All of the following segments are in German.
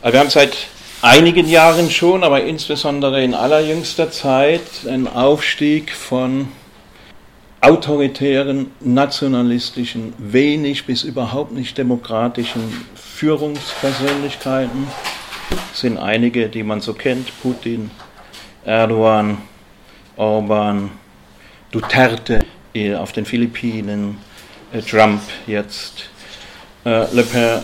Wir haben seit einigen Jahren schon, aber insbesondere in allerjüngster Zeit, einen Aufstieg von autoritären, nationalistischen, wenig bis überhaupt nicht demokratischen Führungspersönlichkeiten. Es sind einige, die man so kennt, Putin, Erdogan, Orban, Duterte auf den Philippinen, äh, Trump jetzt, äh, Le Pen,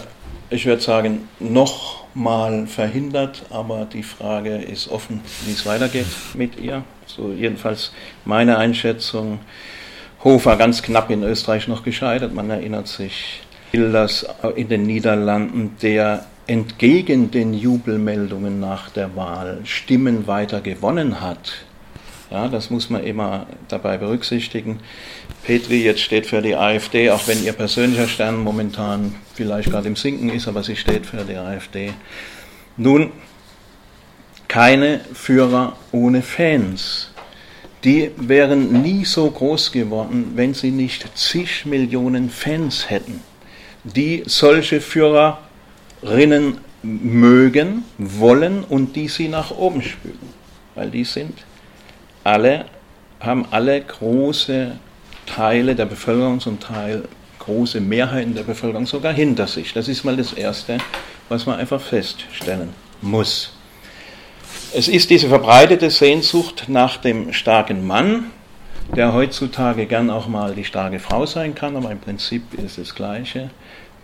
ich würde sagen, noch mal verhindert, aber die Frage ist offen, wie es weitergeht mit ihr. So jedenfalls meine Einschätzung. Hofer ganz knapp in Österreich noch gescheitert, man erinnert sich. Wilders in den Niederlanden, der entgegen den Jubelmeldungen nach der Wahl Stimmen weiter gewonnen hat. Ja, das muss man immer dabei berücksichtigen. Petri jetzt steht für die AfD, auch wenn ihr persönlicher Stern momentan vielleicht gerade im Sinken ist, aber sie steht für die AfD. Nun, keine Führer ohne Fans die wären nie so groß geworden, wenn sie nicht zig Millionen Fans hätten, die solche Führerinnen mögen, wollen und die sie nach oben spülen. Weil die sind alle, haben alle große Teile der Bevölkerung, zum Teil große Mehrheiten der Bevölkerung sogar hinter sich. Das ist mal das Erste, was man einfach feststellen muss. Es ist diese verbreitete Sehnsucht nach dem starken Mann, der heutzutage gern auch mal die starke Frau sein kann, aber im Prinzip ist das Gleiche.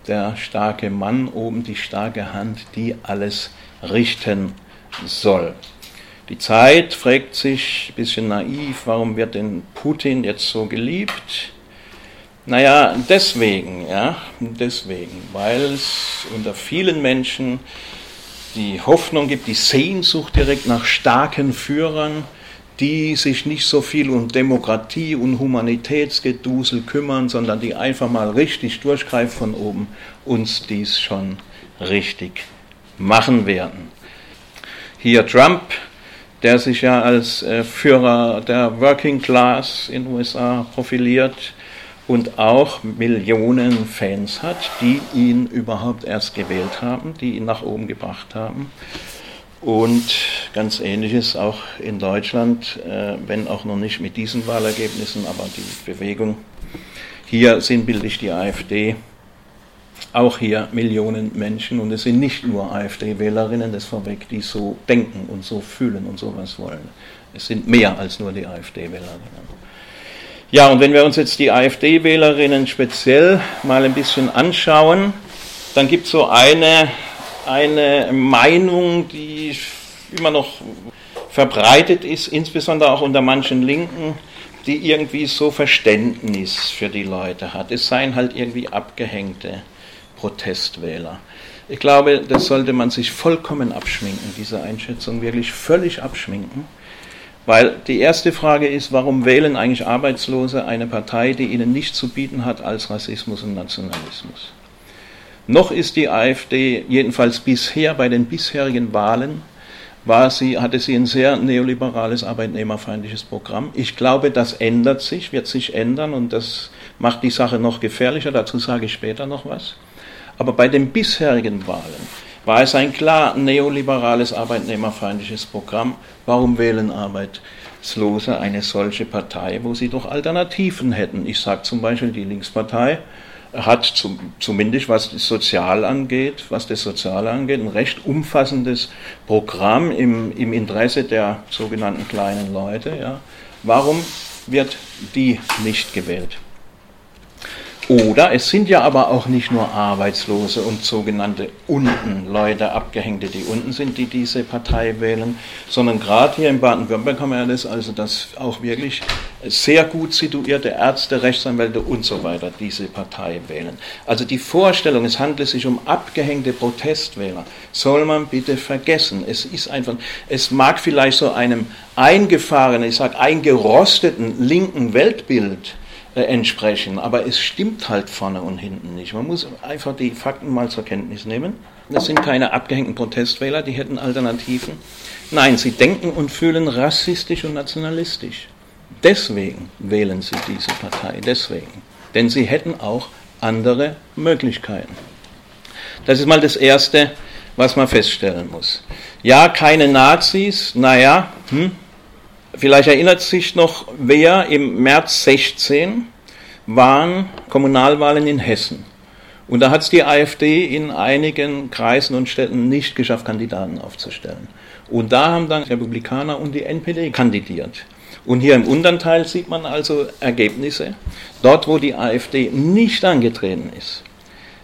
Der starke Mann oben, die starke Hand, die alles richten soll. Die Zeit fragt sich ein bisschen naiv, warum wird denn Putin jetzt so geliebt? Naja, deswegen, ja, deswegen, weil es unter vielen Menschen die Hoffnung gibt, die Sehnsucht direkt nach starken Führern, die sich nicht so viel um Demokratie und Humanitätsgedusel kümmern, sondern die einfach mal richtig durchgreifen von oben, uns dies schon richtig machen werden. Hier Trump, der sich ja als äh, Führer der Working Class in den USA profiliert, und auch Millionen Fans hat, die ihn überhaupt erst gewählt haben, die ihn nach oben gebracht haben. Und ganz ähnliches auch in Deutschland, äh, wenn auch noch nicht mit diesen Wahlergebnissen, aber die Bewegung. Hier sinnbildlich die AfD, auch hier Millionen Menschen und es sind nicht nur AfD-Wählerinnen, das vorweg, die so denken und so fühlen und sowas wollen. Es sind mehr als nur die AfD-Wählerinnen. Ja, und wenn wir uns jetzt die AfD-Wählerinnen speziell mal ein bisschen anschauen, dann gibt es so eine, eine Meinung, die immer noch verbreitet ist, insbesondere auch unter manchen Linken, die irgendwie so Verständnis für die Leute hat. Es seien halt irgendwie abgehängte Protestwähler. Ich glaube, das sollte man sich vollkommen abschminken, diese Einschätzung wirklich völlig abschminken. Weil die erste Frage ist, warum wählen eigentlich Arbeitslose eine Partei, die ihnen nichts zu bieten hat als Rassismus und Nationalismus? Noch ist die AfD, jedenfalls bisher bei den bisherigen Wahlen, war sie, hatte sie ein sehr neoliberales, arbeitnehmerfeindliches Programm. Ich glaube, das ändert sich, wird sich ändern und das macht die Sache noch gefährlicher. Dazu sage ich später noch was. Aber bei den bisherigen Wahlen war es ein klar neoliberales, arbeitnehmerfeindliches Programm. Warum wählen Arbeitslose eine solche Partei, wo sie doch Alternativen hätten? Ich sage zum Beispiel, die Linkspartei hat zum, zumindest was das Sozial angeht, was das Soziale angeht, ein recht umfassendes Programm im, im Interesse der sogenannten kleinen Leute. Ja. Warum wird die nicht gewählt? Oder es sind ja aber auch nicht nur Arbeitslose und sogenannte unten Leute, Abgehängte, die unten sind, die diese Partei wählen, sondern gerade hier in Baden-Württemberg haben wir das, also dass auch wirklich sehr gut situierte Ärzte, Rechtsanwälte und so weiter diese Partei wählen. Also die Vorstellung, es handelt sich um abgehängte Protestwähler, soll man bitte vergessen. Es ist einfach, es mag vielleicht so einem eingefahrenen, ich sage eingerosteten linken Weltbild entsprechen. Aber es stimmt halt vorne und hinten nicht. Man muss einfach die Fakten mal zur Kenntnis nehmen. Das sind keine abgehängten Protestwähler, die hätten Alternativen. Nein, sie denken und fühlen rassistisch und nationalistisch. Deswegen wählen sie diese Partei, deswegen. Denn sie hätten auch andere Möglichkeiten. Das ist mal das Erste, was man feststellen muss. Ja, keine Nazis, naja, hm, vielleicht erinnert sich noch wer, im März 16 waren Kommunalwahlen in Hessen. Und da hat es die AfD in einigen Kreisen und Städten nicht geschafft, Kandidaten aufzustellen. Und da haben dann Republikaner und die NPD kandidiert. Und hier im unteren Teil sieht man also Ergebnisse. Dort, wo die AfD nicht angetreten ist,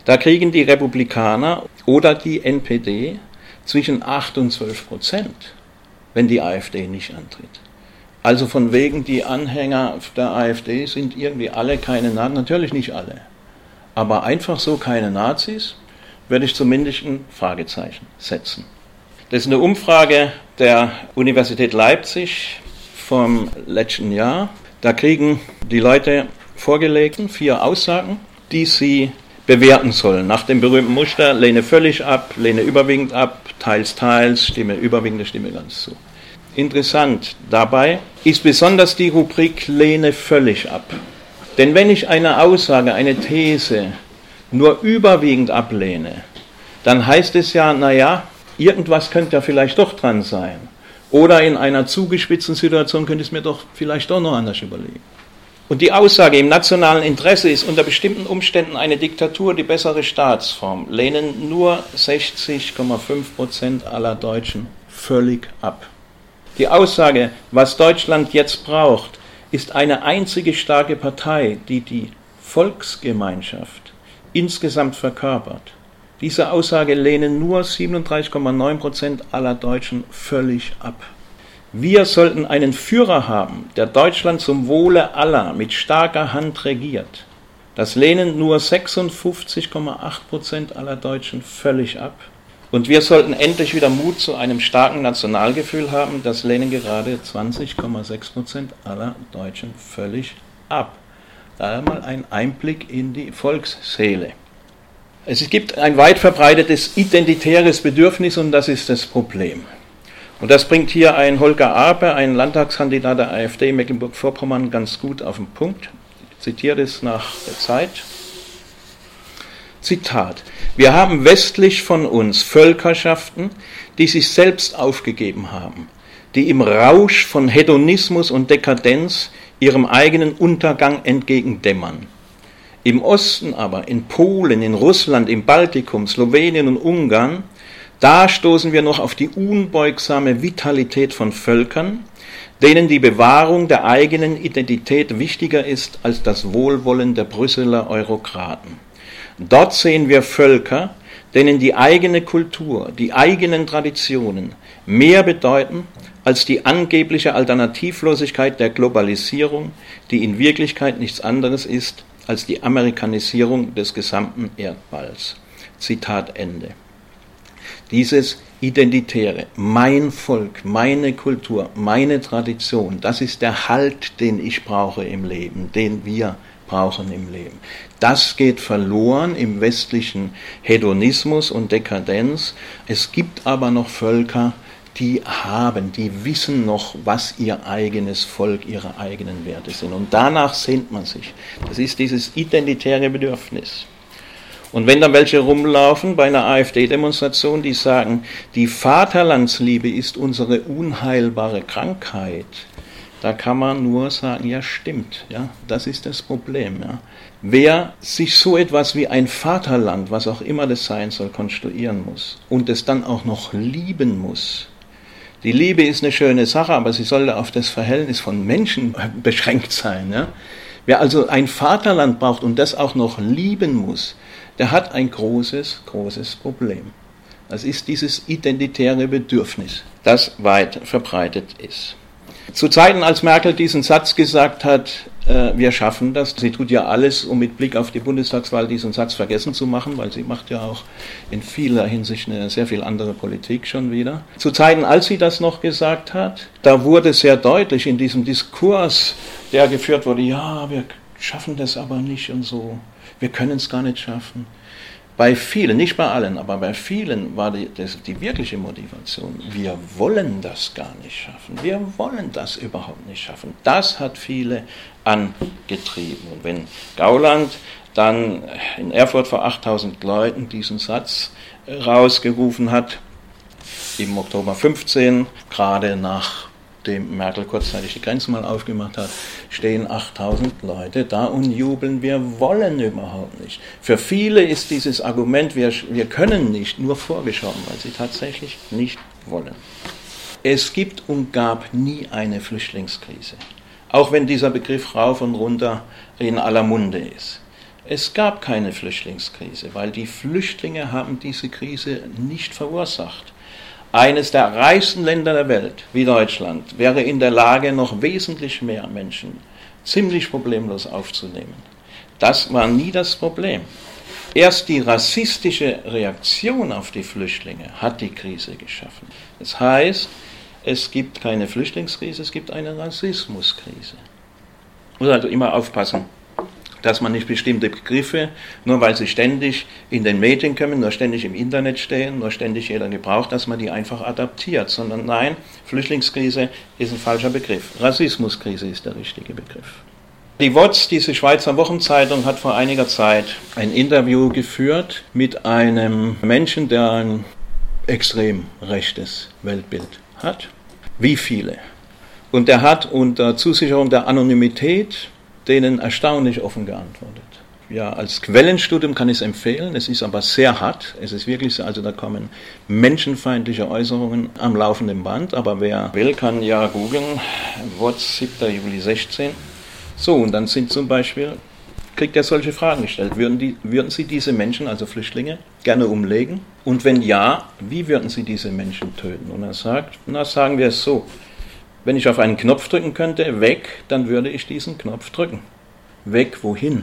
da kriegen die Republikaner oder die NPD zwischen 8 und 12 Prozent, wenn die AfD nicht antritt. Also von wegen, die Anhänger der AfD sind irgendwie alle keine Nazis, natürlich nicht alle, aber einfach so keine Nazis, würde ich zumindest ein Fragezeichen setzen. Das ist eine Umfrage der Universität Leipzig vom letzten Jahr. Da kriegen die Leute vorgelegt vier Aussagen, die sie bewerten sollen. Nach dem berühmten Muster, lehne völlig ab, lehne überwiegend ab, teils, teils, stimme überwiegende, stimme ganz zu. Interessant dabei ist besonders die Rubrik lehne völlig ab. Denn wenn ich eine Aussage, eine These nur überwiegend ablehne, dann heißt es ja, naja, irgendwas könnte ja vielleicht doch dran sein. Oder in einer zugespitzten Situation könnte ich es mir doch vielleicht doch noch anders überlegen. Und die Aussage im nationalen Interesse ist unter bestimmten Umständen eine Diktatur die bessere Staatsform, lehnen nur 60,5 Prozent aller Deutschen völlig ab. Die Aussage, was Deutschland jetzt braucht, ist eine einzige starke Partei, die die Volksgemeinschaft insgesamt verkörpert. Diese Aussage lehnen nur 37,9 Prozent aller Deutschen völlig ab. Wir sollten einen Führer haben, der Deutschland zum Wohle aller mit starker Hand regiert. Das lehnen nur 56,8 Prozent aller Deutschen völlig ab. Und wir sollten endlich wieder Mut zu einem starken Nationalgefühl haben. Das lehnen gerade 20,6 Prozent aller Deutschen völlig ab. Da mal ein Einblick in die Volksseele. Es gibt ein weit verbreitetes identitäres Bedürfnis und das ist das Problem. Und das bringt hier ein Holger Ape, ein Landtagskandidat der AfD Mecklenburg-Vorpommern, ganz gut auf den Punkt. Ich zitiere es nach der Zeit. Zitat. Wir haben westlich von uns Völkerschaften, die sich selbst aufgegeben haben, die im Rausch von Hedonismus und Dekadenz ihrem eigenen Untergang entgegendämmern. Im Osten aber, in Polen, in Russland, im Baltikum, Slowenien und Ungarn, da stoßen wir noch auf die unbeugsame Vitalität von Völkern, denen die Bewahrung der eigenen Identität wichtiger ist als das Wohlwollen der Brüsseler Eurokraten. Dort sehen wir Völker, denen die eigene Kultur, die eigenen Traditionen mehr bedeuten als die angebliche Alternativlosigkeit der Globalisierung, die in Wirklichkeit nichts anderes ist als die Amerikanisierung des gesamten Erdballs. Zitat Ende. Dieses Identitäre, mein Volk, meine Kultur, meine Tradition, das ist der Halt, den ich brauche im Leben, den wir brauchen im Leben. Das geht verloren im westlichen Hedonismus und Dekadenz. Es gibt aber noch Völker, die haben, die wissen noch, was ihr eigenes Volk, ihre eigenen Werte sind. Und danach sehnt man sich. Das ist dieses identitäre Bedürfnis. Und wenn dann welche rumlaufen bei einer AfD-Demonstration, die sagen, die Vaterlandsliebe ist unsere unheilbare Krankheit, da kann man nur sagen, ja stimmt, ja, das ist das Problem. Ja. Wer sich so etwas wie ein Vaterland, was auch immer das sein soll, konstruieren muss und es dann auch noch lieben muss, die Liebe ist eine schöne Sache, aber sie sollte auf das Verhältnis von Menschen beschränkt sein. Ja? Wer also ein Vaterland braucht und das auch noch lieben muss, der hat ein großes, großes Problem. Das ist dieses identitäre Bedürfnis, das weit verbreitet ist. Zu Zeiten, als Merkel diesen Satz gesagt hat, äh, wir schaffen das. Sie tut ja alles, um mit Blick auf die Bundestagswahl diesen Satz vergessen zu machen, weil sie macht ja auch in vieler Hinsicht eine sehr viel andere Politik schon wieder. Zu Zeiten, als sie das noch gesagt hat, da wurde sehr deutlich in diesem Diskurs, der geführt wurde, ja, wir schaffen das aber nicht und so, wir können es gar nicht schaffen. Bei vielen, nicht bei allen, aber bei vielen war die, das, die wirkliche Motivation, wir wollen das gar nicht schaffen. Wir wollen das überhaupt nicht schaffen. Das hat viele angetrieben. Und wenn Gauland dann in Erfurt vor 8000 Leuten diesen Satz rausgerufen hat, im Oktober 15, gerade nachdem Merkel kurzzeitig die Grenzen mal aufgemacht hat, stehen 8000 Leute da und jubeln, wir wollen überhaupt nicht. Für viele ist dieses Argument, wir, wir können nicht, nur vorgeschoben, weil sie tatsächlich nicht wollen. Es gibt und gab nie eine Flüchtlingskrise, auch wenn dieser Begriff rauf und runter in aller Munde ist. Es gab keine Flüchtlingskrise, weil die Flüchtlinge haben diese Krise nicht verursacht. Eines der reichsten Länder der Welt, wie Deutschland, wäre in der Lage, noch wesentlich mehr Menschen ziemlich problemlos aufzunehmen. Das war nie das Problem. Erst die rassistische Reaktion auf die Flüchtlinge hat die Krise geschaffen. Das heißt, es gibt keine Flüchtlingskrise, es gibt eine Rassismuskrise. Muss also immer aufpassen dass man nicht bestimmte Begriffe, nur weil sie ständig in den Medien kommen, nur ständig im Internet stehen, nur ständig jeder gebraucht, dass man die einfach adaptiert, sondern nein, Flüchtlingskrise ist ein falscher Begriff. Rassismuskrise ist der richtige Begriff. Die WOTS, diese Schweizer Wochenzeitung, hat vor einiger Zeit ein Interview geführt mit einem Menschen, der ein extrem rechtes Weltbild hat. Wie viele? Und er hat unter Zusicherung der Anonymität denen erstaunlich offen geantwortet. Ja, als Quellenstudium kann ich es empfehlen, es ist aber sehr hart. Es ist wirklich so, also da kommen menschenfeindliche Äußerungen am laufenden Band, aber wer will, kann ja googeln, Wort 7. Juli 16. So, und dann sind zum Beispiel, kriegt er solche Fragen gestellt. Würden, die, würden Sie diese Menschen, also Flüchtlinge, gerne umlegen? Und wenn ja, wie würden Sie diese Menschen töten? Und er sagt, na sagen wir es so, wenn ich auf einen Knopf drücken könnte, weg, dann würde ich diesen Knopf drücken. Weg wohin?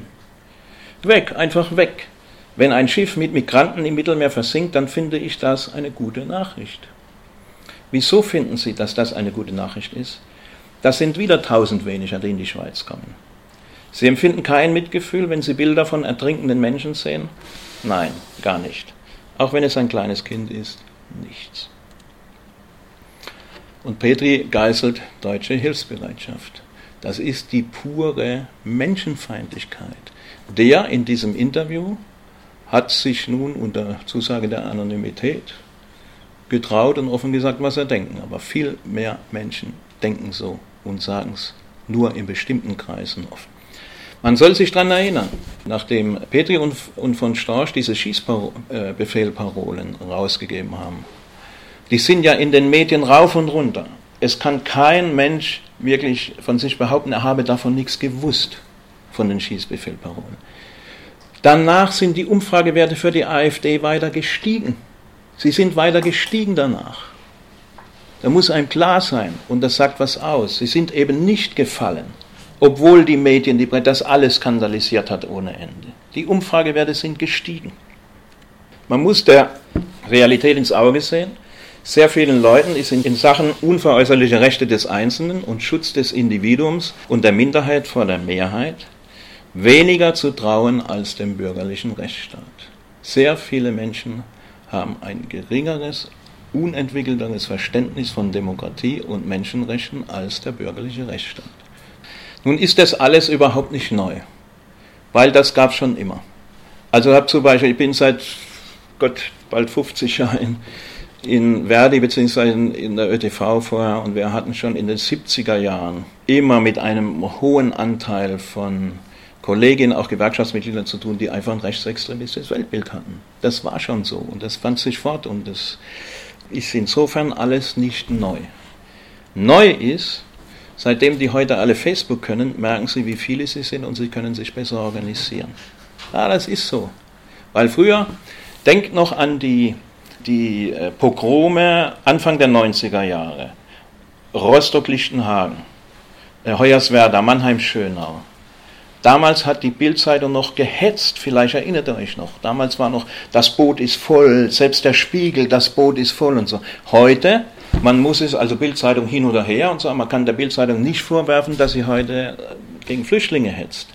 Weg, einfach weg. Wenn ein Schiff mit Migranten im Mittelmeer versinkt, dann finde ich das eine gute Nachricht. Wieso finden Sie, dass das eine gute Nachricht ist? Das sind wieder tausend weniger, die in die Schweiz kommen. Sie empfinden kein Mitgefühl, wenn Sie Bilder von ertrinkenden Menschen sehen? Nein, gar nicht. Auch wenn es ein kleines Kind ist, nichts. Und Petri geißelt deutsche Hilfsbereitschaft. Das ist die pure Menschenfeindlichkeit. Der in diesem Interview hat sich nun unter Zusage der Anonymität getraut und offen gesagt, was er denken. Aber viel mehr Menschen denken so und sagen es nur in bestimmten Kreisen offen. Man soll sich daran erinnern, nachdem Petri und, von Storch diese Schießbefehlparolen rausgegeben haben, die sind ja in den Medien rauf und runter. Es kann kein Mensch wirklich von sich behaupten, er habe davon nichts gewusst, von den Schießbefehlparolen. Danach sind die Umfragewerte für die AfD weiter gestiegen. Sie sind weiter gestiegen danach. Da muss einem klar sein, und das sagt was aus, sie sind eben nicht gefallen, obwohl die Medien die, das alles skandalisiert hat ohne Ende. Die Umfragewerte sind gestiegen. Man muss der Realität ins Auge sehen sehr vielen Leuten ist in Sachen unveräußerliche Rechte des Einzelnen und Schutz des Individuums und der Minderheit vor der Mehrheit weniger zu trauen als dem bürgerlichen Rechtsstaat. Sehr viele Menschen haben ein geringeres, unentwickelteres Verständnis von Demokratie und Menschenrechten als der bürgerliche Rechtsstaat. Nun ist das alles überhaupt nicht neu, weil das gab es schon immer. Also habe zum Beispiel, ich bin seit Gott bald 50 Jahren in Verdi bzw. in der ÖTV vorher und wir hatten schon in den 70er Jahren immer mit einem hohen Anteil von Kolleginnen, auch Gewerkschaftsmitgliedern zu tun, die einfach ein rechtsextremistisches Weltbild hatten. Das war schon so und das fand sich fort und das ist insofern alles nicht neu. Neu ist, seitdem die heute alle Facebook können, merken sie, wie viele sie sind und sie können sich besser organisieren. Ja, das ist so. Weil früher, denkt noch an die die äh, Pogrome Anfang der 90er Jahre, Rostock-Lichtenhagen, äh, Hoyerswerda, Mannheim-Schönau. Damals hat die Bildzeitung noch gehetzt, vielleicht erinnert ihr euch noch. Damals war noch, das Boot ist voll, selbst der Spiegel, das Boot ist voll und so. Heute, man muss es, also Bildzeitung hin oder her und so, man kann der Bildzeitung nicht vorwerfen, dass sie heute äh, gegen Flüchtlinge hetzt.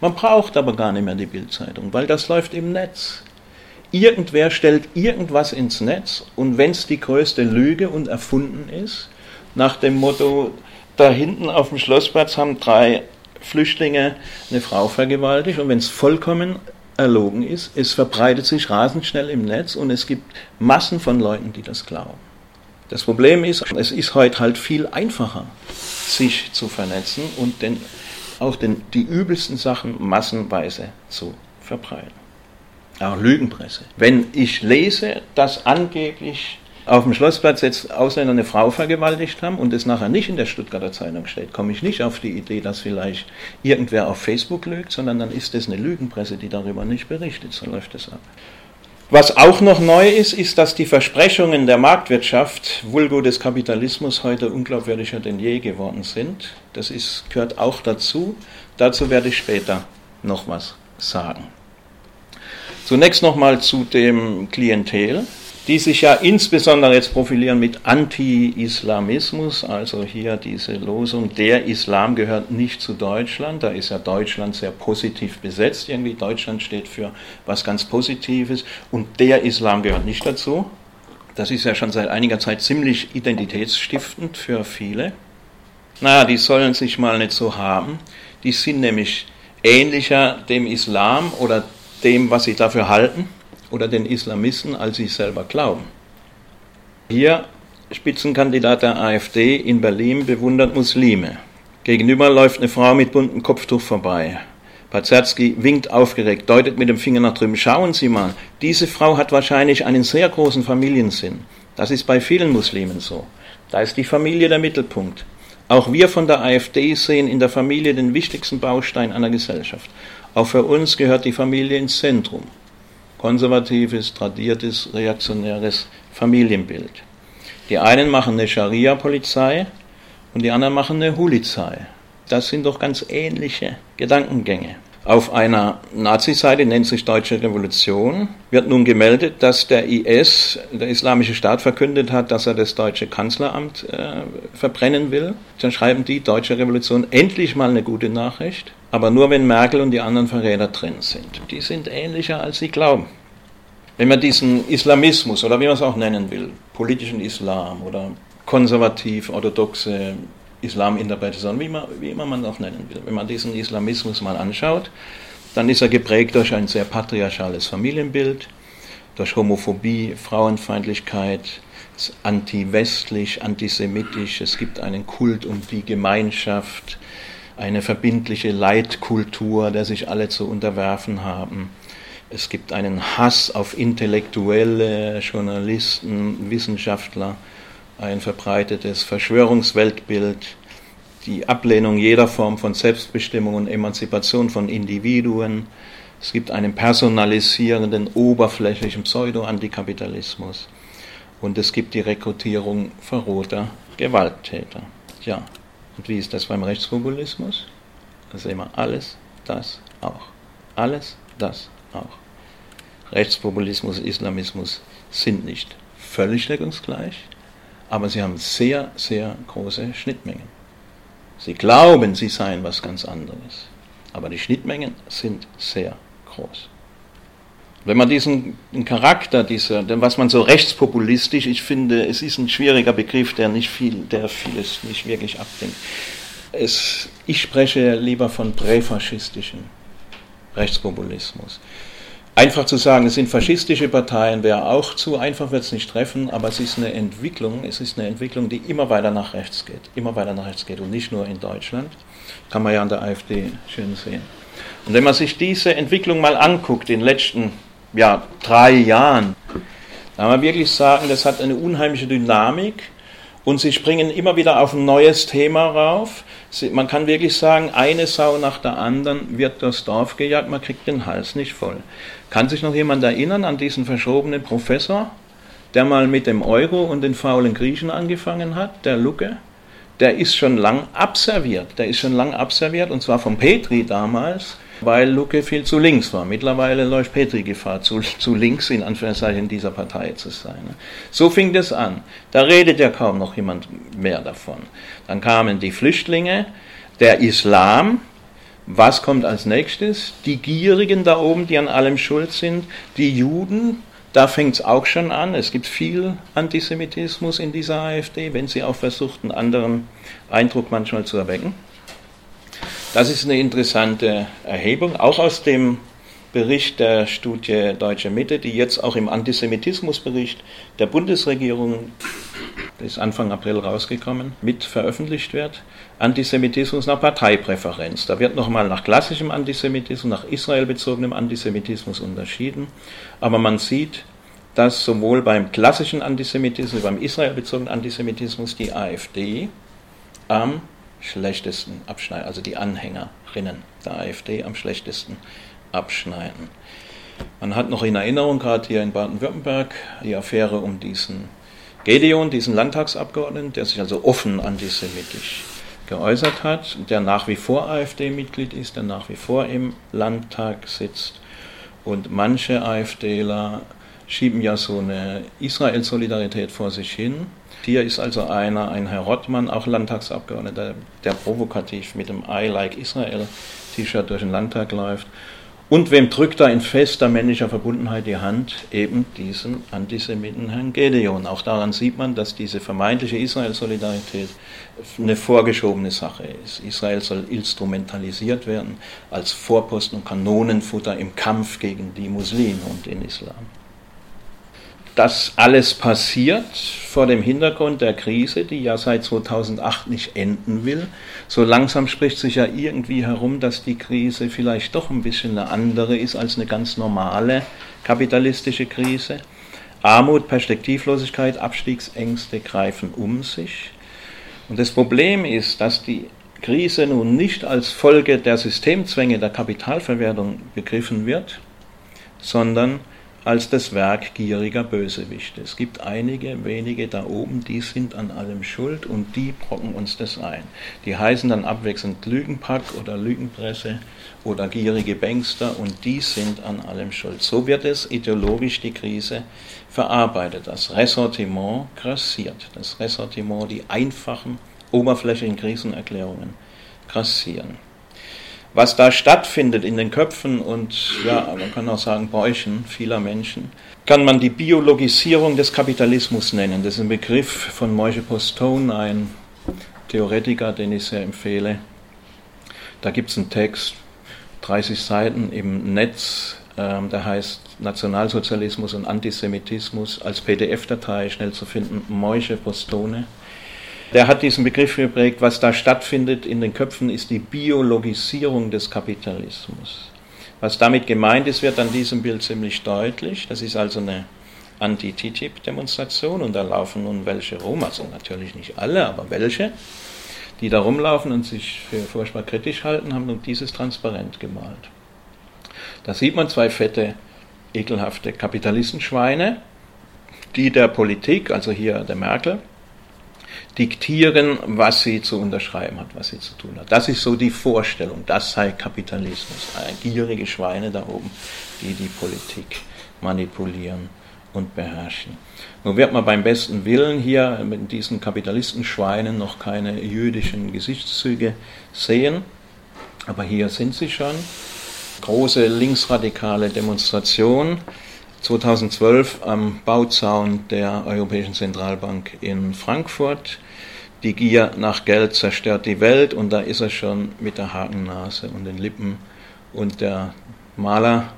Man braucht aber gar nicht mehr die Bildzeitung, weil das läuft im Netz. Irgendwer stellt irgendwas ins Netz und wenn es die größte Lüge und erfunden ist, nach dem Motto, da hinten auf dem Schlossplatz haben drei Flüchtlinge eine Frau vergewaltigt und wenn es vollkommen erlogen ist, es verbreitet sich rasend schnell im Netz und es gibt Massen von Leuten, die das glauben. Das Problem ist, es ist heute halt viel einfacher, sich zu vernetzen und den, auch den, die übelsten Sachen massenweise zu verbreiten. Auch Lügenpresse. Wenn ich lese, dass angeblich auf dem Schlossplatz jetzt Ausländer eine Frau vergewaltigt haben und es nachher nicht in der Stuttgarter Zeitung steht, komme ich nicht auf die Idee, dass vielleicht irgendwer auf Facebook lügt, sondern dann ist es eine Lügenpresse, die darüber nicht berichtet. So läuft es ab. Was auch noch neu ist, ist, dass die Versprechungen der Marktwirtschaft, vulgo des Kapitalismus, heute unglaubwürdiger denn je geworden sind. Das ist, gehört auch dazu. Dazu werde ich später noch was sagen. Zunächst nochmal zu dem Klientel die sich ja insbesondere jetzt profilieren mit Anti-Islamismus, also hier diese Losung, der Islam gehört nicht zu Deutschland, da ist ja Deutschland sehr positiv besetzt, irgendwie Deutschland steht für was ganz Positives und der Islam gehört nicht dazu. Das ist ja schon seit einiger Zeit ziemlich identitätsstiftend für viele. Naja, die sollen sich mal nicht so haben. Die sind nämlich ähnlicher dem Islam oder dem, was sie dafür halten oder den Islamisten, als sie selber glauben. Hier Spitzenkandidat der AfD in Berlin bewundert Muslime. Gegenüber läuft eine Frau mit buntem Kopftuch vorbei. Pazerski winkt aufgeregt, deutet mit dem Finger nach drüben. Schauen Sie mal, diese Frau hat wahrscheinlich einen sehr großen Familiensinn. Das ist bei vielen Muslimen so. Da ist die Familie der Mittelpunkt. Auch wir von der AfD sehen in der Familie den wichtigsten Baustein einer Gesellschaft. Auch für uns gehört die Familie ins Zentrum konservatives, tradiertes, reaktionäres Familienbild. Die einen machen eine Scharia-Polizei und die anderen machen eine Hulizei. Das sind doch ganz ähnliche Gedankengänge. Auf einer Nazi-Seite, nennt sich Deutsche Revolution, wird nun gemeldet, dass der IS, der Islamische Staat, verkündet hat, dass er das deutsche Kanzleramt äh, verbrennen will. Dann schreiben die Deutsche Revolution endlich mal eine gute Nachricht, aber nur wenn Merkel und die anderen Verräter drin sind. Die sind ähnlicher, als sie glauben. Wenn man diesen Islamismus oder wie man es auch nennen will, politischen Islam oder konservativ-orthodoxe Islaminterpretation, wie, wie immer man auch nennen will. Wenn man diesen Islamismus mal anschaut, dann ist er geprägt durch ein sehr patriarchales Familienbild, durch Homophobie, Frauenfeindlichkeit, anti-westlich, antisemitisch. Es gibt einen Kult um die Gemeinschaft, eine verbindliche Leitkultur, der sich alle zu unterwerfen haben. Es gibt einen Hass auf Intellektuelle, Journalisten, Wissenschaftler ein verbreitetes Verschwörungsweltbild, die Ablehnung jeder Form von Selbstbestimmung und Emanzipation von Individuen. Es gibt einen personalisierenden, oberflächlichen Pseudo-Antikapitalismus. Und es gibt die Rekrutierung verrohter Gewalttäter. Ja, und wie ist das beim Rechtspopulismus? Da sehen wir alles das auch. Alles das auch. Rechtspopulismus, Islamismus sind nicht völlig deckungsgleich, aber sie haben sehr, sehr große Schnittmengen. Sie glauben, sie seien was ganz anderes, aber die Schnittmengen sind sehr groß. Wenn man diesen Charakter, dieser, was man so rechtspopulistisch, ich finde, es ist ein schwieriger Begriff, der nicht viel, der vieles nicht wirklich abdenkt. Es, ich spreche lieber von präfaschistischen Rechtspopulismus. Einfach zu sagen, es sind faschistische Parteien, wäre auch zu einfach, wird es nicht treffen, aber es ist eine Entwicklung, es ist eine Entwicklung, die immer weiter nach rechts geht, immer weiter nach rechts geht und nicht nur in Deutschland. Kann man ja an der AfD schön sehen. Und wenn man sich diese Entwicklung mal anguckt, in den letzten ja, drei Jahren, dann kann man wirklich sagen, das hat eine unheimliche Dynamik und sie springen immer wieder auf ein neues Thema rauf. Sie, man kann wirklich sagen, eine Sau nach der anderen wird durchs Dorf gejagt, man kriegt den Hals nicht voll. Kann sich noch jemand erinnern an diesen verschobenen Professor, der mal mit dem Euro und den faulen Griechen angefangen hat, der Lucke? Der ist schon lang abserviert, der ist schon lang abserviert und zwar vom Petri damals weil Lucke viel zu links war. Mittlerweile läuft Petri Gefahr, zu, zu links in Anführungszeichen dieser Partei zu sein. So fing das an. Da redet ja kaum noch jemand mehr davon. Dann kamen die Flüchtlinge, der Islam, Was kommt als nächstes? Die Gierigen da oben, die an allem schuld sind, die Juden, da fängt es auch schon an. Es gibt viel Antisemitismus in dieser AfD, wenn sie auch versucht, einen anderen Eindruck manchmal zu erwecken. Das ist eine interessante Erhebung, auch aus dem Bericht der Studie Deutsche Mitte, die jetzt auch im Antisemitismusbericht der Bundesregierung, der ist Anfang April rausgekommen, mit veröffentlicht wird. Antisemitismus nach Parteipräferenz. Da wird nochmal nach klassischem Antisemitismus, nach israelbezogenem Antisemitismus unterschieden. Aber man sieht, dass sowohl beim klassischen Antisemitismus, beim israelbezogenen Antisemitismus die AfD am schlechtesten abschneiden, also die Anhängerinnen der AfD am schlechtesten abschneiden. Man hat noch in Erinnerung, gerade hier in Baden-Württemberg, die Affäre um diesen Gedeon, diesen Landtagsabgeordneten, der sich also offen antisemitisch geäußert hat, der nach wie vor AfD-Mitglied ist, der nach wie vor im Landtag sitzt. Und manche AfDler schieben ja so eine Israel-Solidarität vor sich hin hier ist also einer, ein Herr Rottmann, auch Landtagsabgeordneter, der provokativ mit dem I like Israel T-Shirt durch den Landtag läuft. Und wem drückt da in fester männlicher Verbundenheit die Hand? Eben diesen Antisemiten Herrn Gedeon. Auch daran sieht man, dass diese vermeintliche Israel-Solidarität eine vorgeschobene Sache ist. Israel soll instrumentalisiert werden als Vorposten und Kanonenfutter im Kampf gegen die Muslime und den Islam das alles passiert vor dem Hintergrund der Krise, die ja seit 2008 nicht enden will. So langsam spricht sich ja irgendwie herum, dass die Krise vielleicht doch ein bisschen eine andere ist als eine ganz normale kapitalistische Krise. Armut, Perspektivlosigkeit, Abstiegsängste greifen um sich. Und das Problem ist, dass die Krise nun nicht als Folge der Systemzwänge der Kapitalverwertung begriffen wird, sondern als das Werk gieriger Bösewichte. Es gibt einige wenige da oben, die sind an allem schuld und die brocken uns das ein. Die heißen dann abwechselnd Lügenpack oder Lügenpresse oder gierige Bankster und die sind an allem schuld. So wird es ideologisch die Krise verarbeitet. Das Ressortiment grassiert. Das Ressortiment, die einfachen, oberflächlichen Krisenerklärungen grassieren was da stattfindet in den Köpfen und ja, man kann auch sagen Bäuchen vieler Menschen, kann man die Biologisierung des Kapitalismus nennen. Das ist ein Begriff von Moishe Postone, ein Theoretiker, den ich sehr empfehle. Da gibt es einen Text, 30 Seiten im Netz, ähm, der heißt Nationalsozialismus und Antisemitismus als PDF-Datei schnell zu finden, Moishe Postone. Der hat diesen Begriff geprägt, was da stattfindet in den Köpfen, ist die Biologisierung des Kapitalismus. Was damit gemeint ist, wird an diesem Bild ziemlich deutlich. Das ist also eine Anti-TTIP-Demonstration und da laufen nun welche rum, also natürlich nicht alle, aber welche, die da rumlaufen und sich für furchtbar kritisch halten, haben nun dieses Transparent gemalt. Da sieht man zwei fette, ekelhafte Kapitalistenschweine, die der Politik, also hier der Merkel, diktieren, was sie zu unterschreiben hat, was sie zu tun hat. Das ist so die Vorstellung, das sei Kapitalismus. Gierige Schweine da oben, die die Politik manipulieren und beherrschen. Nun wird man beim besten Willen hier mit diesen Kapitalistenschweinen noch keine jüdischen Gesichtszüge sehen, aber hier sind sie schon. Große linksradikale Demonstration 2012 am Bauzaun der Europäischen Zentralbank in Frankfurt. Die Gier nach Geld zerstört die Welt und da ist er schon mit der Hakennase und den Lippen. Und der Maler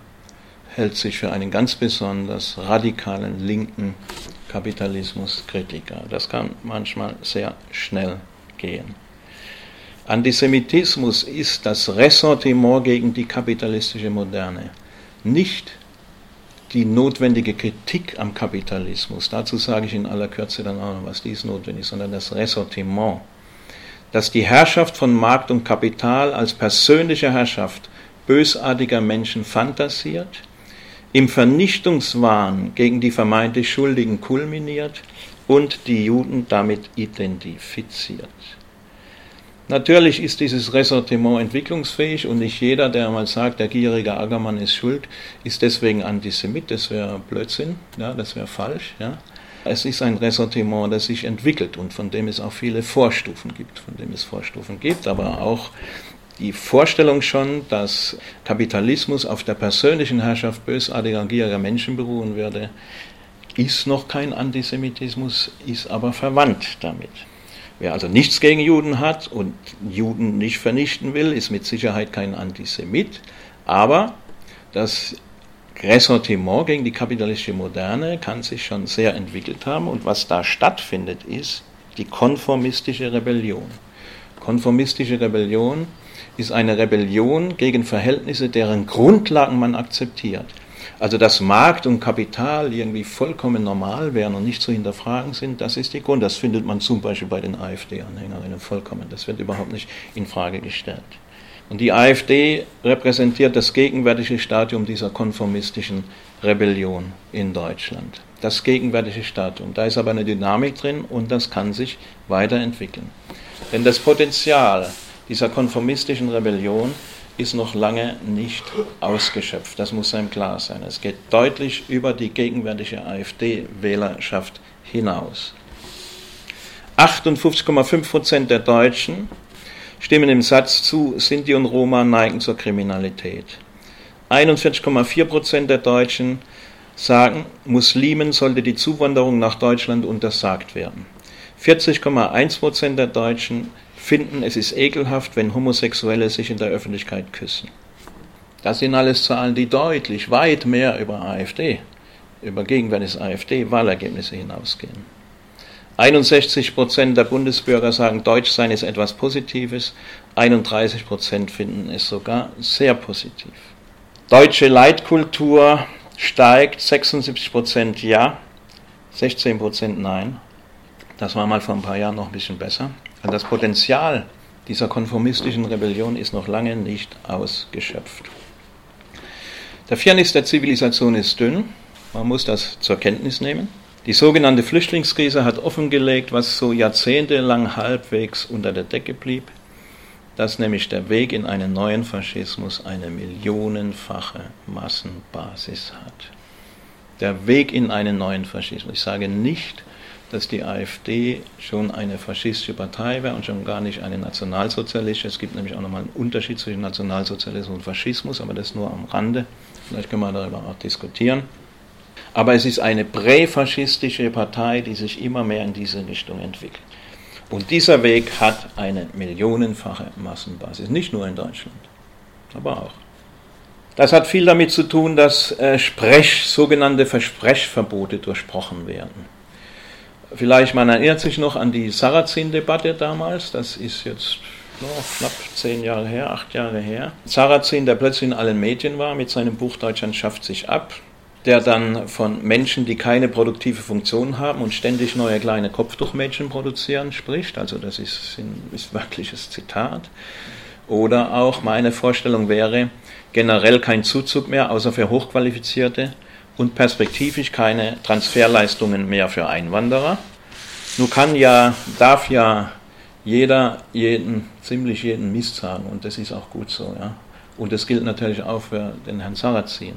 hält sich für einen ganz besonders radikalen linken Kapitalismuskritiker. Das kann manchmal sehr schnell gehen. Antisemitismus ist das Ressentiment gegen die kapitalistische Moderne, nicht die notwendige Kritik am Kapitalismus, dazu sage ich in aller Kürze dann auch noch, was dies notwendig ist, sondern das Ressortiment, dass die Herrschaft von Markt und Kapital als persönliche Herrschaft bösartiger Menschen fantasiert, im Vernichtungswahn gegen die vermeintlich Schuldigen kulminiert und die Juden damit identifiziert. Natürlich ist dieses Ressortiment entwicklungsfähig und nicht jeder, der mal sagt, der gierige Ackermann ist schuld, ist deswegen Antisemit. Das wäre Blödsinn, ja, das wäre falsch. Ja. Es ist ein Ressortiment, das sich entwickelt und von dem es auch viele Vorstufen gibt, von dem es Vorstufen gibt, aber auch die Vorstellung schon, dass Kapitalismus auf der persönlichen Herrschaft bösartiger, gieriger Menschen beruhen würde, ist noch kein Antisemitismus, ist aber verwandt damit. Wer also nichts gegen Juden hat und Juden nicht vernichten will, ist mit Sicherheit kein Antisemit. Aber das Ressentiment gegen die kapitalistische Moderne kann sich schon sehr entwickelt haben. Und was da stattfindet, ist die konformistische Rebellion. Konformistische Rebellion ist eine Rebellion gegen Verhältnisse, deren Grundlagen man akzeptiert. Also dass Markt und Kapital irgendwie vollkommen normal wären und nicht zu hinterfragen sind, das ist die Grund. Das findet man zum Beispiel bei den AfD-Anhängerinnen vollkommen. Das wird überhaupt nicht in Frage gestellt. Und die AfD repräsentiert das gegenwärtige Stadium dieser konformistischen Rebellion in Deutschland. Das gegenwärtige Stadium. Da ist aber eine Dynamik drin und das kann sich weiterentwickeln. Denn das Potenzial dieser konformistischen Rebellion ist noch lange nicht ausgeschöpft. Das muss einem klar sein. Es geht deutlich über die gegenwärtige AfD-Wählerschaft hinaus. 58,5 Prozent der Deutschen stimmen im Satz zu, Sinti und Roma neigen zur Kriminalität. 41,4 Prozent der Deutschen sagen, Muslimen sollte die Zuwanderung nach Deutschland untersagt werden. 40,1 Prozent der Deutschen finden, es ist ekelhaft, wenn Homosexuelle sich in der Öffentlichkeit küssen. Das sind alles Zahlen, die deutlich weit mehr über AfD, über gegenwärtiges AfD-Wahlergebnisse hinausgehen. 61 Prozent der Bundesbürger sagen, Deutschsein ist etwas Positives, 31 Prozent finden es sogar sehr positiv. Deutsche Leitkultur steigt, 76 Prozent ja, 16 Prozent nein. Das war mal vor ein paar Jahren noch ein bisschen besser. Das Potenzial dieser konformistischen Rebellion ist noch lange nicht ausgeschöpft. Der Fairness der Zivilisation ist dünn. Man muss das zur Kenntnis nehmen. Die sogenannte Flüchtlingskrise hat offengelegt, was so jahrzehntelang halbwegs unter der Decke blieb, dass nämlich der Weg in einen neuen Faschismus eine millionenfache Massenbasis hat. Der Weg in einen neuen Faschismus. Ich sage nicht, dass die AfD schon eine faschistische Partei wäre und schon gar nicht eine nationalsozialistische. Es gibt nämlich auch nochmal einen Unterschied zwischen Nationalsozialismus und Faschismus, aber das nur am Rande. Vielleicht können wir darüber auch diskutieren. Aber es ist eine präfaschistische Partei, die sich immer mehr in diese Richtung entwickelt. Und dieser Weg hat eine millionenfache Massenbasis, nicht nur in Deutschland, aber auch. Das hat viel damit zu tun, dass äh, Sprech, sogenannte Versprechverbote durchbrochen werden. Vielleicht, man erinnert sich noch an die Sarrazin-Debatte damals, das ist jetzt knapp zehn Jahre her, acht Jahre her. Sarrazin, der plötzlich in allen Medien war mit seinem Buch Deutschland schafft sich ab, der dann von Menschen, die keine produktive Funktion haben und ständig neue kleine Kopftuchmädchen produzieren, spricht. Also das ist ein ist wirkliches Zitat. Oder auch meine Vorstellung wäre, generell kein Zuzug mehr, außer für Hochqualifizierte und perspektivisch keine Transferleistungen mehr für Einwanderer. Nun kann ja, darf ja jeder jeden, ziemlich jeden Mist sagen und das ist auch gut so. Ja. Und das gilt natürlich auch für den Herrn Sarrazin.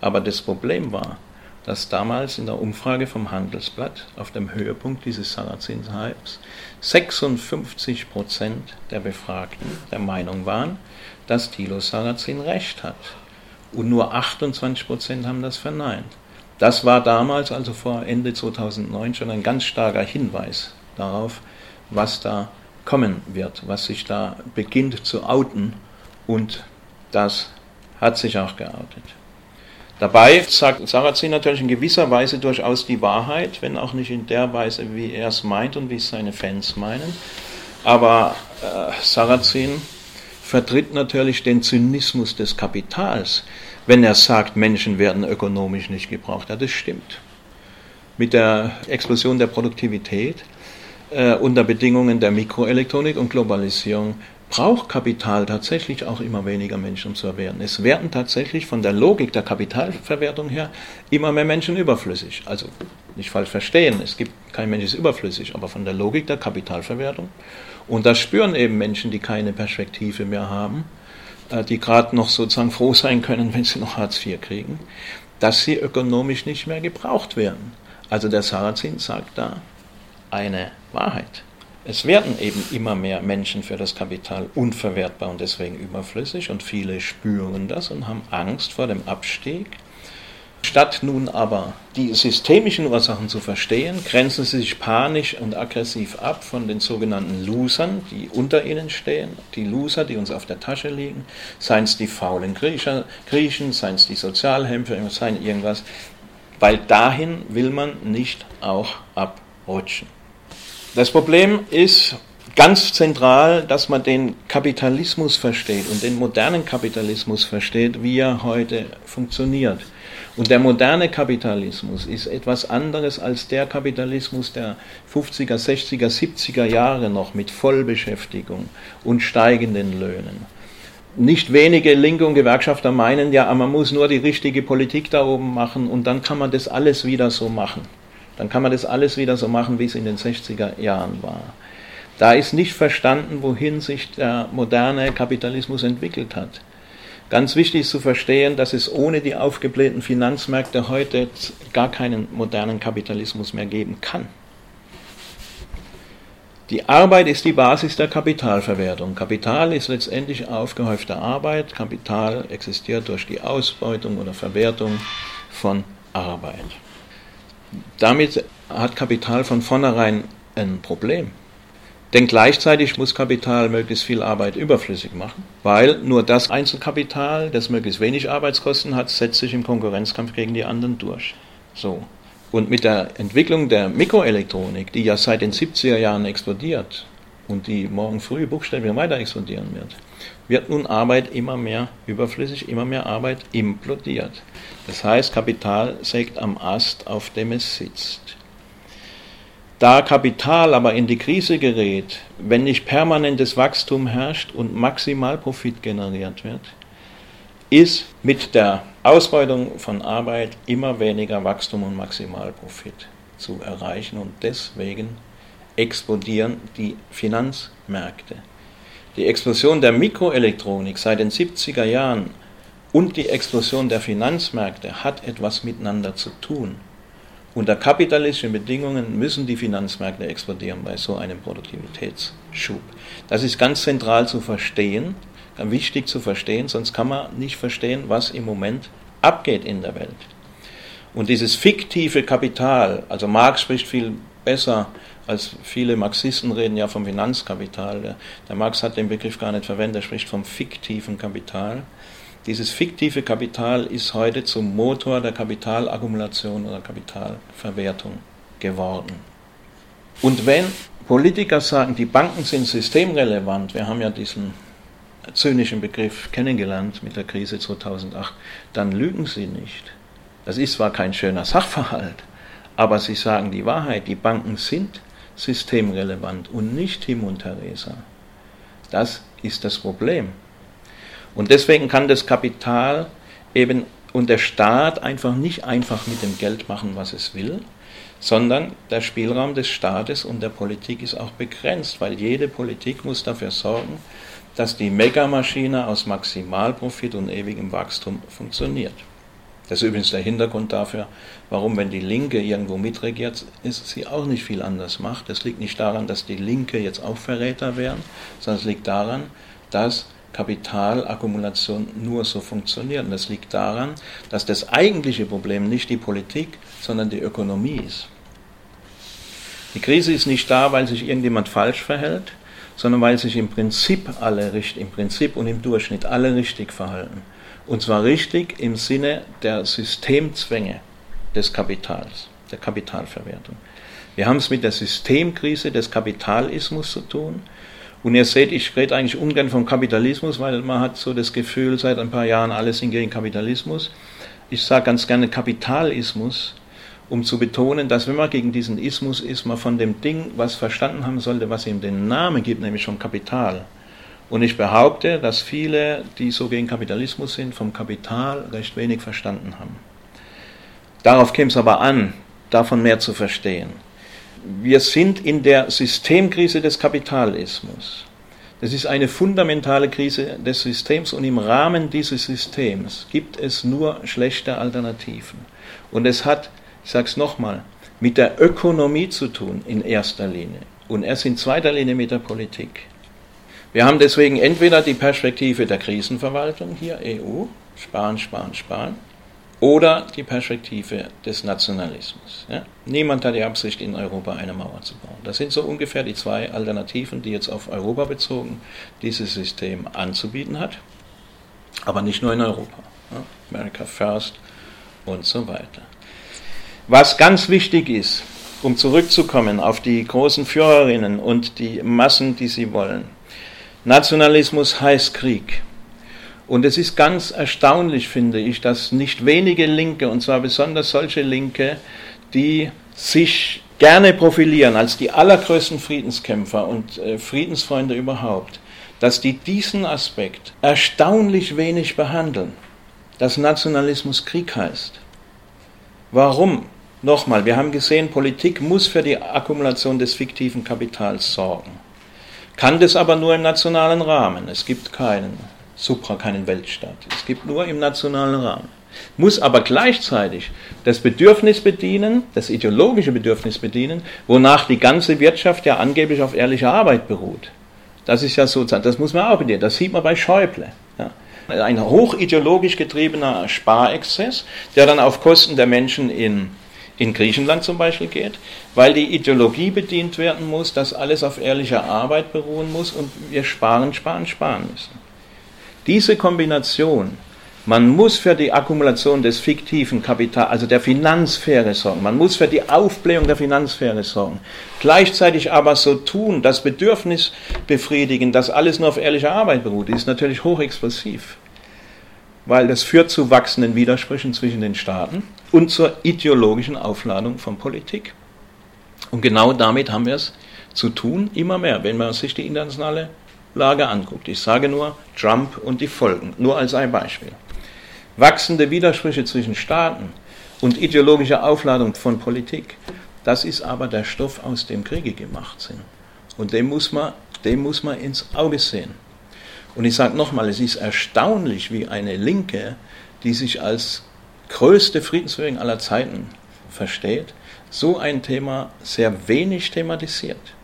Aber das Problem war, dass damals in der Umfrage vom Handelsblatt auf dem Höhepunkt dieses Sarrazin-Hypes 56 Prozent der Befragten der Meinung waren, dass Thilo Sarrazin recht hat und nur 28 Prozent haben das verneint. Das war damals, also vor Ende 2009, schon ein ganz starker Hinweis darauf, was da kommen wird, was sich da beginnt zu outen und das hat sich auch geoutet. Dabei sagt Sarrazin natürlich in gewisser Weise durchaus die Wahrheit, wenn auch nicht in der Weise, wie er es meint und wie es seine Fans meinen. Aber äh, Sarrazin vertritt natürlich den Zynismus des Kapitals, wenn er sagt, Menschen werden ökonomisch nicht gebraucht. Ja, das stimmt. Mit der Explosion der Produktivität äh, unter Bedingungen der Mikroelektronik und Globalisierung braucht Kapital tatsächlich auch immer weniger Menschen, zu werden. Es werden tatsächlich von der Logik der Kapitalverwertung her immer mehr Menschen überflüssig. Also nicht falsch verstehen, es gibt kein Mensch ist überflüssig, aber von der Logik der Kapitalverwertung und das spüren eben Menschen, die keine Perspektive mehr haben, äh, die gerade noch sozusagen froh sein können, wenn sie noch Hartz IV kriegen, dass sie ökonomisch nicht mehr gebraucht werden. Also der Sarrazin sagt da eine Wahrheit. Es werden eben immer mehr Menschen für das Kapital unverwertbar und deswegen überflüssig und viele spüren das und haben Angst vor dem Abstieg. Statt nun aber die systemischen Ursachen zu verstehen, grenzen sie sich panisch und aggressiv ab von den sogenannten Losern, die unter ihnen stehen, die Loser, die uns auf der Tasche liegen, seien es die faulen Griecher, Griechen, seien es die Sozialhämpfer, seien irgendwas, weil dahin will man nicht auch abrutschen. Das Problem ist ganz zentral, dass man den Kapitalismus versteht und den modernen Kapitalismus versteht, wie er heute funktioniert. Und der moderne Kapitalismus ist etwas anderes als der Kapitalismus der 50er, 60er, 70er Jahre noch mit Vollbeschäftigung und steigenden Löhnen. Nicht wenige Linke und Gewerkschafter meinen ja, man muss nur die richtige Politik da oben machen und dann kann man das alles wieder so machen dann kann man das alles wieder so machen, wie es in den 60er Jahren war. Da ist nicht verstanden, wohin sich der moderne Kapitalismus entwickelt hat. Ganz wichtig ist zu verstehen, dass es ohne die aufgeblähten Finanzmärkte heute gar keinen modernen Kapitalismus mehr geben kann. Die Arbeit ist die Basis der Kapitalverwertung. Kapital ist letztendlich aufgehäufte Arbeit. Kapital existiert durch die Ausbeutung oder Verwertung von Arbeit. Damit hat Kapital von vornherein ein Problem. Denn gleichzeitig muss Kapital möglichst viel Arbeit überflüssig machen, weil nur das Einzelkapital, das möglichst wenig Arbeitskosten hat, setzt sich im Konkurrenzkampf gegen die anderen durch. So. Und mit der Entwicklung der Mikroelektronik, die ja seit den 70er Jahren explodiert und die morgen früh buchstäblich weiter explodieren wird, wird nun Arbeit immer mehr überflüssig, immer mehr Arbeit implodiert. Das heißt, Kapital sägt am Ast, auf dem es sitzt. Da Kapital aber in die Krise gerät, wenn nicht permanentes Wachstum herrscht und Maximalprofit generiert wird, ist mit der Ausbeutung von Arbeit immer weniger Wachstum und Maximalprofit zu erreichen und deswegen explodieren die Finanzmärkte. Die Explosion der Mikroelektronik seit den 70er Jahren und die Explosion der Finanzmärkte hat etwas miteinander zu tun. Unter kapitalistischen Bedingungen müssen die Finanzmärkte explodieren bei so einem Produktivitätsschub. Das ist ganz zentral zu verstehen, wichtig zu verstehen, sonst kann man nicht verstehen, was im Moment abgeht in der Welt. Und dieses fiktive Kapital, also Marx spricht viel besser als viele Marxisten reden ja vom Finanzkapital. Der, der Marx hat den Begriff gar nicht verwendet, er spricht vom fiktiven Kapital. Dieses fiktive Kapital ist heute zum Motor der Kapitalakkumulation oder Kapitalverwertung geworden. Und wenn Politiker sagen, die Banken sind systemrelevant, wir haben ja diesen zynischen Begriff kennengelernt mit der Krise 2008, dann lügen sie nicht. Das ist zwar kein schöner Sachverhalt, aber sie sagen die Wahrheit, die Banken sind systemrelevant und nicht Tim und Theresa. Das ist das Problem. Und deswegen kann das Kapital eben und der Staat einfach nicht einfach mit dem Geld machen, was es will, sondern der Spielraum des Staates und der Politik ist auch begrenzt, weil jede Politik muss dafür sorgen, dass die Megamaschine aus Maximalprofit und ewigem Wachstum funktioniert. Das ist übrigens der Hintergrund dafür, warum, wenn die Linke irgendwo mitregiert, ist sie auch nicht viel anders macht. Das liegt nicht daran, dass die Linke jetzt auch Verräter wären, sondern es liegt daran, dass Kapitalakkumulation nur so funktioniert. Und das liegt daran, dass das eigentliche Problem nicht die Politik, sondern die Ökonomie ist. Die Krise ist nicht da, weil sich irgendjemand falsch verhält, sondern weil sich im Prinzip alle richtig, im Prinzip und im Durchschnitt alle richtig verhalten. Und zwar richtig im Sinne der Systemzwänge des Kapitals, der Kapitalverwertung. Wir haben es mit der Systemkrise des Kapitalismus zu tun. Und ihr seht, ich rede eigentlich ungern vom Kapitalismus, weil man hat so das Gefühl, seit ein paar Jahren alles sind gegen Kapitalismus. Ich sage ganz gerne Kapitalismus, um zu betonen, dass wenn man gegen diesen Ismus ist, man von dem Ding was verstanden haben sollte, was ihm den Namen gibt, nämlich vom Kapital. Und ich behaupte, dass viele, die so gegen Kapitalismus sind, vom Kapital recht wenig verstanden haben. Darauf käme es aber an, davon mehr zu verstehen. Wir sind in der Systemkrise des Kapitalismus. Das ist eine fundamentale Krise des Systems und im Rahmen dieses Systems gibt es nur schlechte Alternativen. Und es hat, ich sage es nochmal, mit der Ökonomie zu tun in erster Linie und erst in zweiter Linie mit der Politik. Wir haben deswegen entweder die Perspektive der Krisenverwaltung hier, EU, sparen, sparen, sparen, oder die Perspektive des Nationalismus. Ja? Niemand hat die Absicht, in Europa eine Mauer zu bauen. Das sind so ungefähr die zwei Alternativen, die jetzt auf Europa bezogen dieses System anzubieten hat. Aber nicht nur in Europa. Ja? America First und so weiter. Was ganz wichtig ist, um zurückzukommen auf die großen Führerinnen und die Massen, die sie wollen. Nationalismus heißt Krieg. Und es ist ganz erstaunlich, finde ich, dass nicht wenige Linke, und zwar besonders solche Linke, die sich gerne profilieren als die allergrößten Friedenskämpfer und äh, Friedensfreunde überhaupt, dass die diesen Aspekt erstaunlich wenig behandeln, dass Nationalismus Krieg heißt. Warum? Nochmal, wir haben gesehen, Politik muss für die Akkumulation des fiktiven Kapitals sorgen. Kann das aber nur im nationalen Rahmen. Es gibt keinen Supra, keinen Weltstaat. Es gibt nur im nationalen Rahmen. Muss aber gleichzeitig das Bedürfnis bedienen, das ideologische Bedürfnis bedienen, wonach die ganze Wirtschaft ja angeblich auf ehrlicher Arbeit beruht. Das ist ja sozusagen, das muss man auch bedienen. Das sieht man bei Schäuble. Ja. Ein hochideologisch getriebener Sparexzess, der dann auf Kosten der Menschen in in Griechenland zum Beispiel geht, weil die Ideologie bedient werden muss, dass alles auf ehrlicher Arbeit beruhen muss und wir sparen, sparen, sparen müssen. Diese Kombination, man muss für die Akkumulation des fiktiven Kapitals, also der Finanzsphäre sorgen, man muss für die Aufblähung der Finanzsphäre sorgen, gleichzeitig aber so tun, das Bedürfnis befriedigen, dass alles nur auf ehrlicher Arbeit beruht, ist natürlich hochexplosiv. Weil das führt zu wachsenden Widersprüchen zwischen den Staaten und zur ideologischen Aufladung von Politik. Und genau damit haben wir es zu tun, immer mehr, wenn man sich die internationale Lage anguckt. Ich sage nur Trump und die Folgen, nur als ein Beispiel. Wachsende Widersprüche zwischen Staaten und ideologische Aufladung von Politik, das ist aber der Stoff, aus dem Kriege gemacht sind. Und dem muss man, dem muss man ins Auge sehen. Und ich sage nochmal, es ist erstaunlich, wie eine Linke, die sich als größte Friedensbewegung aller Zeiten versteht, so ein Thema sehr wenig thematisiert.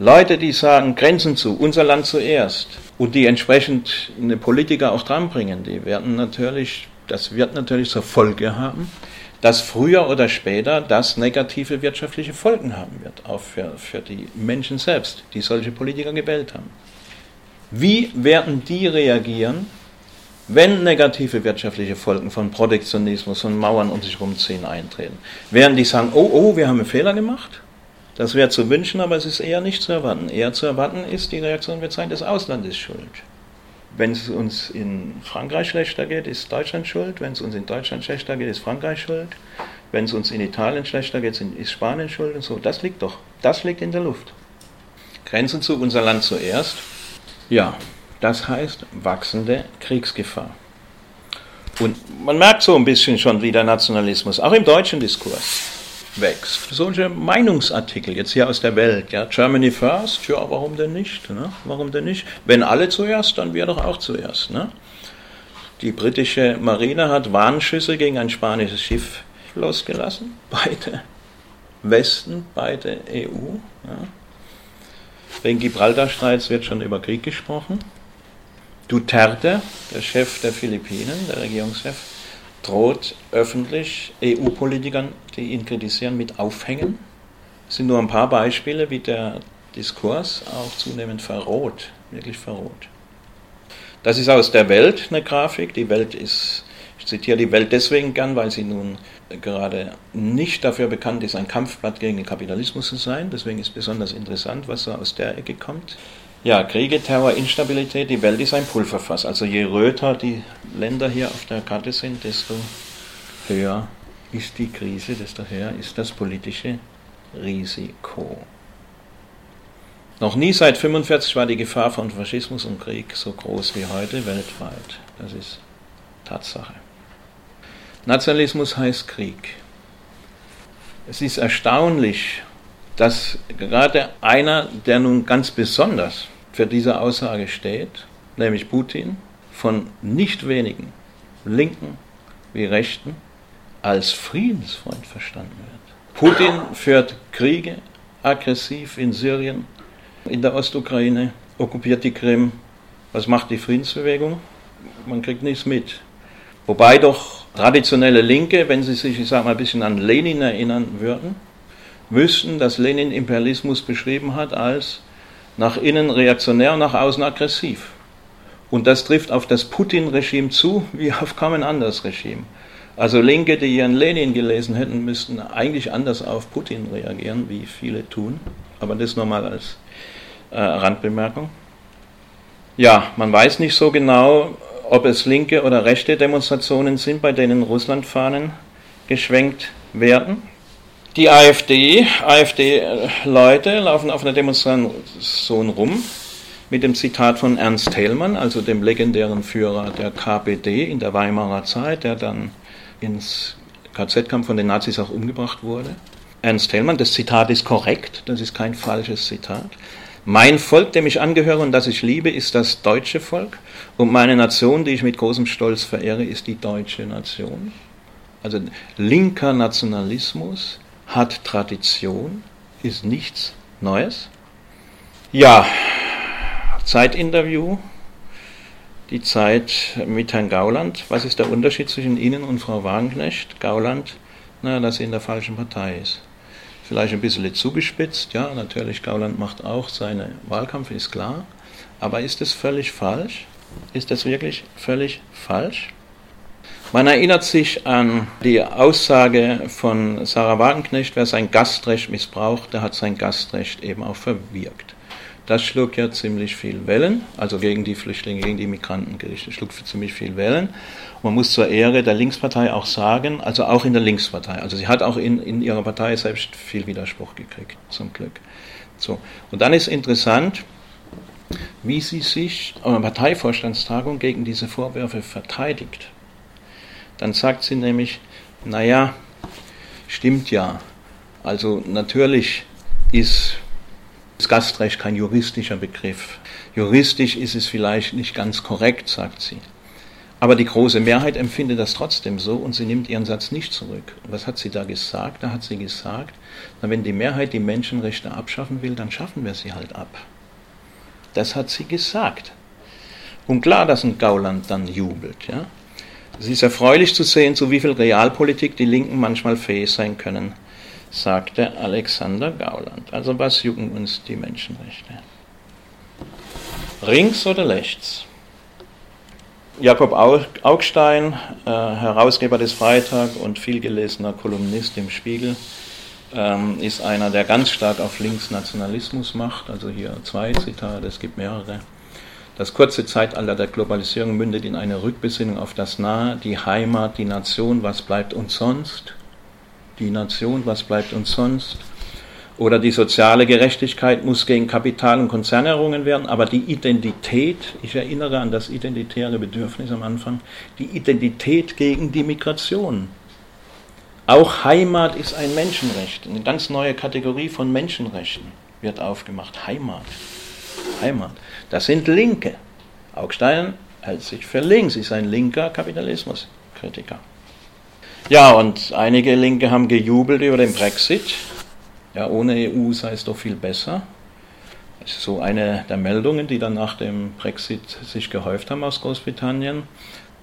Leute, die sagen, Grenzen zu, unser Land zuerst, und die entsprechend eine Politiker auch dranbringen, die werden natürlich, das wird natürlich zur Folge haben, dass früher oder später das negative wirtschaftliche Folgen haben wird, auch für, für die Menschen selbst, die solche Politiker gewählt haben. Wie werden die reagieren, wenn negative wirtschaftliche Folgen von Protektionismus, von Mauern um sich herumziehen eintreten? Werden die sagen, oh, oh, wir haben einen Fehler gemacht? Das wäre zu wünschen, aber es ist eher nicht zu erwarten. Eher zu erwarten ist, die Reaktion wird sein, das Ausland ist schuld. Wenn es uns in Frankreich schlechter geht, ist Deutschland schuld. Wenn es uns in Deutschland schlechter geht, ist Frankreich schuld. Wenn es uns in Italien schlechter geht, ist Spanien schuld und so. Das liegt doch, das liegt in der Luft. Grenzen zu unser Land zuerst. Ja, das heißt wachsende Kriegsgefahr. Und man merkt so ein bisschen schon, wie der Nationalismus auch im deutschen Diskurs wächst. Solche Meinungsartikel jetzt hier aus der Welt, ja, Germany first, ja, warum denn nicht? Ne? Warum denn nicht? Wenn alle zuerst, dann wir doch auch zuerst. Ne? Die britische Marine hat Warnschüsse gegen ein spanisches Schiff losgelassen. Beide Westen, beide EU. Ja. Wegen Gibraltarstreits wird schon über Krieg gesprochen. Duterte, der Chef der Philippinen, der Regierungschef, droht öffentlich EU-Politikern, die ihn kritisieren, mit Aufhängen. Das sind nur ein paar Beispiele, wie der Diskurs auch zunehmend verroht, wirklich verroht. Das ist aus der Welt eine Grafik. Die Welt ist, ich zitiere die Welt deswegen gern, weil sie nun gerade nicht dafür bekannt ist, ein Kampfblatt gegen den Kapitalismus zu sein. Deswegen ist besonders interessant, was so aus der Ecke kommt. Ja, Kriege, Terror, Instabilität, die Welt ist ein Pulverfass. Also je röter die Länder hier auf der Karte sind, desto höher ist die Krise, desto höher ist das politische Risiko. Noch nie seit 1945 war die Gefahr von Faschismus und Krieg so groß wie heute weltweit. Das ist Tatsache. Nationalismus heißt Krieg. Es ist erstaunlich, dass gerade einer, der nun ganz besonders für diese Aussage steht, nämlich Putin, von nicht wenigen Linken wie Rechten als Friedensfreund verstanden wird. Putin führt Kriege aggressiv in Syrien, in der Ostukraine, okkupiert die Krim. Was macht die Friedensbewegung? Man kriegt nichts mit. Wobei doch traditionelle Linke, wenn sie sich, ich sage mal, ein bisschen an Lenin erinnern würden, wüssten, dass Lenin Imperialismus beschrieben hat als nach innen reaktionär und nach außen aggressiv. Und das trifft auf das Putin-Regime zu wie auf kaum ein anderes Regime. Also Linke, die ihren Lenin gelesen hätten, müssten eigentlich anders auf Putin reagieren, wie viele tun. Aber das nochmal als äh, Randbemerkung. Ja, man weiß nicht so genau, ob es linke oder rechte Demonstrationen sind, bei denen Russlandfahnen geschwenkt werden. Die AfD, AfD-Leute laufen auf einer Demonstration rum mit dem Zitat von Ernst Thälmann, also dem legendären Führer der KPD in der Weimarer Zeit, der dann ins KZ kam, von den Nazis auch umgebracht wurde. Ernst Thälmann, das Zitat ist korrekt, das ist kein falsches Zitat. Mein Volk, dem ich angehöre und das ich liebe, ist das deutsche Volk. Und meine Nation, die ich mit großem Stolz verehre, ist die deutsche Nation. Also linker Nationalismus hat Tradition, ist nichts Neues. Ja, Zeitinterview, die Zeit mit Herrn Gauland. Was ist der Unterschied zwischen Ihnen und Frau Wagenknecht? Gauland, na, dass sie in der falschen Partei ist vielleicht ein bisschen zugespitzt. Ja, natürlich, Gauland macht auch seinen Wahlkampf, ist klar. Aber ist es völlig falsch? Ist das wirklich völlig falsch? Man erinnert sich an die Aussage von Sarah Wagenknecht, wer sein Gastrecht missbraucht, der hat sein Gastrecht eben auch verwirkt. Das schlug ja ziemlich viel Wellen, also gegen die Flüchtlinge, gegen die Migranten gerichtet, schlug für ziemlich viel Wellen. man muss zur Ehre der Linkspartei auch sagen, also auch in der Linkspartei, also sie hat auch in, in ihrer Partei selbst viel Widerspruch gekriegt, zum Glück. So. Und dann ist interessant, wie sie sich auf einer Parteivorstandstagung gegen diese Vorwürfe verteidigt. Dann sagt sie nämlich, naja, stimmt ja, also natürlich ist das Gastrecht kein juristischer Begriff. Juristisch ist es vielleicht nicht ganz korrekt, sagt sie. Aber die große Mehrheit empfindet das trotzdem so und sie nimmt ihren Satz nicht zurück. Was hat sie da gesagt? Da hat sie gesagt, na, wenn die Mehrheit die Menschenrechte abschaffen will, dann schaffen wir sie halt ab. Das hat sie gesagt. Und klar, dass ein Gauland dann jubelt. Ja? Es ist erfreulich zu sehen, zu wie viel Realpolitik die Linken manchmal fähig sein können sagte Alexander Gauland. Also was jucken uns die Menschenrechte? Links oder rechts? Jakob Augstein, äh, Herausgeber des Freitag und vielgelesener Kolumnist im Spiegel, ähm, ist einer, der ganz stark auf Linksnationalismus macht. Also hier zwei Zitate, es gibt mehrere. Das kurze Zeitalter der Globalisierung mündet in eine Rückbesinnung auf das Nahe, die Heimat, die Nation, was bleibt uns sonst? Die Nation, was bleibt uns sonst? Oder die soziale Gerechtigkeit muss gegen Kapital und Konzern errungen werden, aber die Identität, ich erinnere an das identitäre Bedürfnis am Anfang, die Identität gegen die Migration. Auch Heimat ist ein Menschenrecht. Eine ganz neue Kategorie von Menschenrechten wird aufgemacht. Heimat. Heimat. Das sind Linke. Augstein hält sich für links, ist ein linker Kapitalismuskritiker. Ja, und einige Linke haben gejubelt über den Brexit. Ja, ohne EU sei es doch viel besser. Das ist so eine der Meldungen, die dann nach dem Brexit sich gehäuft haben aus Großbritannien.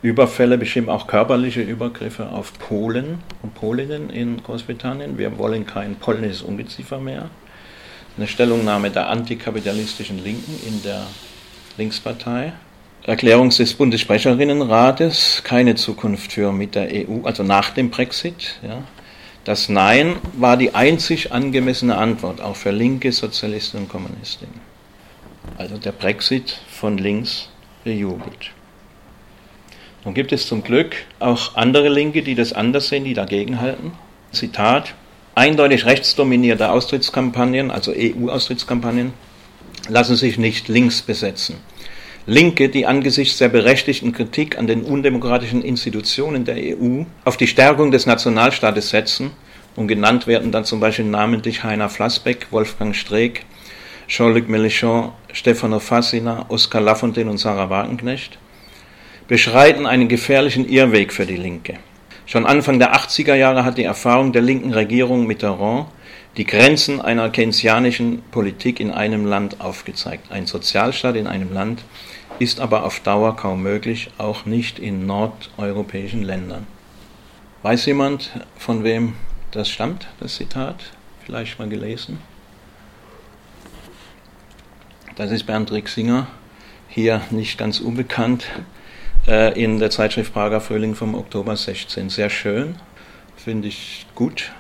Überfälle, bestimmt auch körperliche Übergriffe auf Polen und Polinnen in Großbritannien. Wir wollen kein polnisches Ungeziefer mehr. Eine Stellungnahme der antikapitalistischen Linken in der Linkspartei. Erklärung des Bundessprecherinnenrates keine Zukunft für mit der EU, also nach dem Brexit. Ja. Das Nein war die einzig angemessene Antwort, auch für linke Sozialisten und Kommunistinnen. Also der Brexit von links bejubelt. Nun gibt es zum Glück auch andere Linke, die das anders sehen, die dagegenhalten. Zitat, eindeutig rechtsdominierte Austrittskampagnen, also EU-Austrittskampagnen, lassen sich nicht links besetzen. Linke, die angesichts der berechtigten Kritik an den undemokratischen Institutionen der EU auf die Stärkung des Nationalstaates setzen, und genannt werden dann zum Beispiel namentlich Heiner Flassbeck, Wolfgang Streeck, Jean-Luc Mélenchon, Stefano Fassina, Oskar Lafontaine und Sarah Wagenknecht, beschreiten einen gefährlichen Irrweg für die Linke. Schon Anfang der 80er Jahre hat die Erfahrung der linken Regierung Mitterrand die Grenzen einer keynesianischen Politik in einem Land aufgezeigt. Ein Sozialstaat in einem Land ist aber auf Dauer kaum möglich, auch nicht in nordeuropäischen Ländern. Weiß jemand, von wem das stammt, das Zitat? Vielleicht mal gelesen? Das ist Bernd Rixinger, hier nicht ganz unbekannt, äh, in der Zeitschrift Prager Frühling vom Oktober 16. Sehr schön, finde ich gut,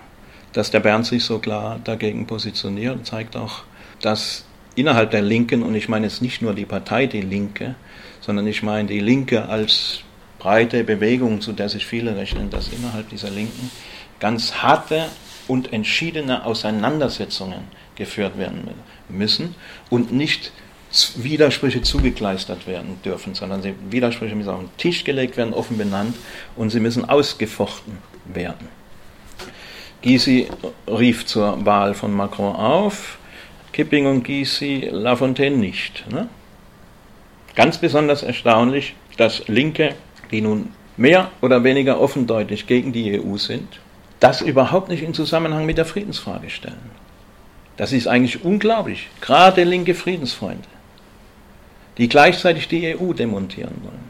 dass der Bernd sich so klar dagegen positioniert. Zeigt auch, dass innerhalb der Linken, und ich meine jetzt nicht nur die Partei Die Linke, sondern ich meine die Linke als breite Bewegung, zu der sich viele rechnen, dass innerhalb dieser Linken ganz harte und entschiedene Auseinandersetzungen geführt werden müssen und nicht Widersprüche zugekleistert werden dürfen, sondern die Widersprüche müssen auf den Tisch gelegt werden, offen benannt und sie müssen ausgefochten werden. Gysi rief zur Wahl von Macron auf, Kipping und Gysi Lafontaine nicht. Ne? Ganz besonders erstaunlich, dass Linke, die nun mehr oder weniger offendeutlich gegen die EU sind, das überhaupt nicht in Zusammenhang mit der Friedensfrage stellen. Das ist eigentlich unglaublich. Gerade linke Friedensfreunde, die gleichzeitig die EU demontieren wollen.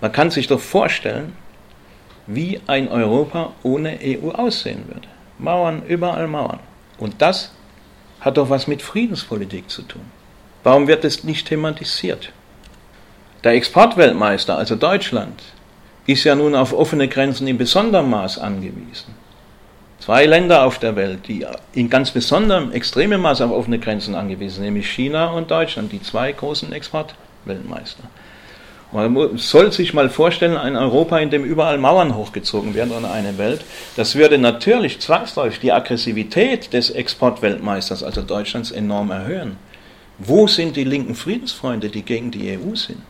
Man kann sich doch vorstellen, wie ein Europa ohne EU aussehen würde. Mauern, überall Mauern. Und das hat doch was mit Friedenspolitik zu tun. Warum wird es nicht thematisiert? Der Exportweltmeister, also Deutschland, ist ja nun auf offene Grenzen in besonderem Maß angewiesen. Zwei Länder auf der Welt, die in ganz besonderem, extremem Maß auf offene Grenzen angewiesen sind, nämlich China und Deutschland, die zwei großen Exportweltmeister. Man soll sich mal vorstellen, ein Europa, in dem überall Mauern hochgezogen werden oder eine Welt, das würde natürlich zwangsläufig die Aggressivität des Exportweltmeisters, also Deutschlands, enorm erhöhen. Wo sind die linken Friedensfreunde, die gegen die EU sind?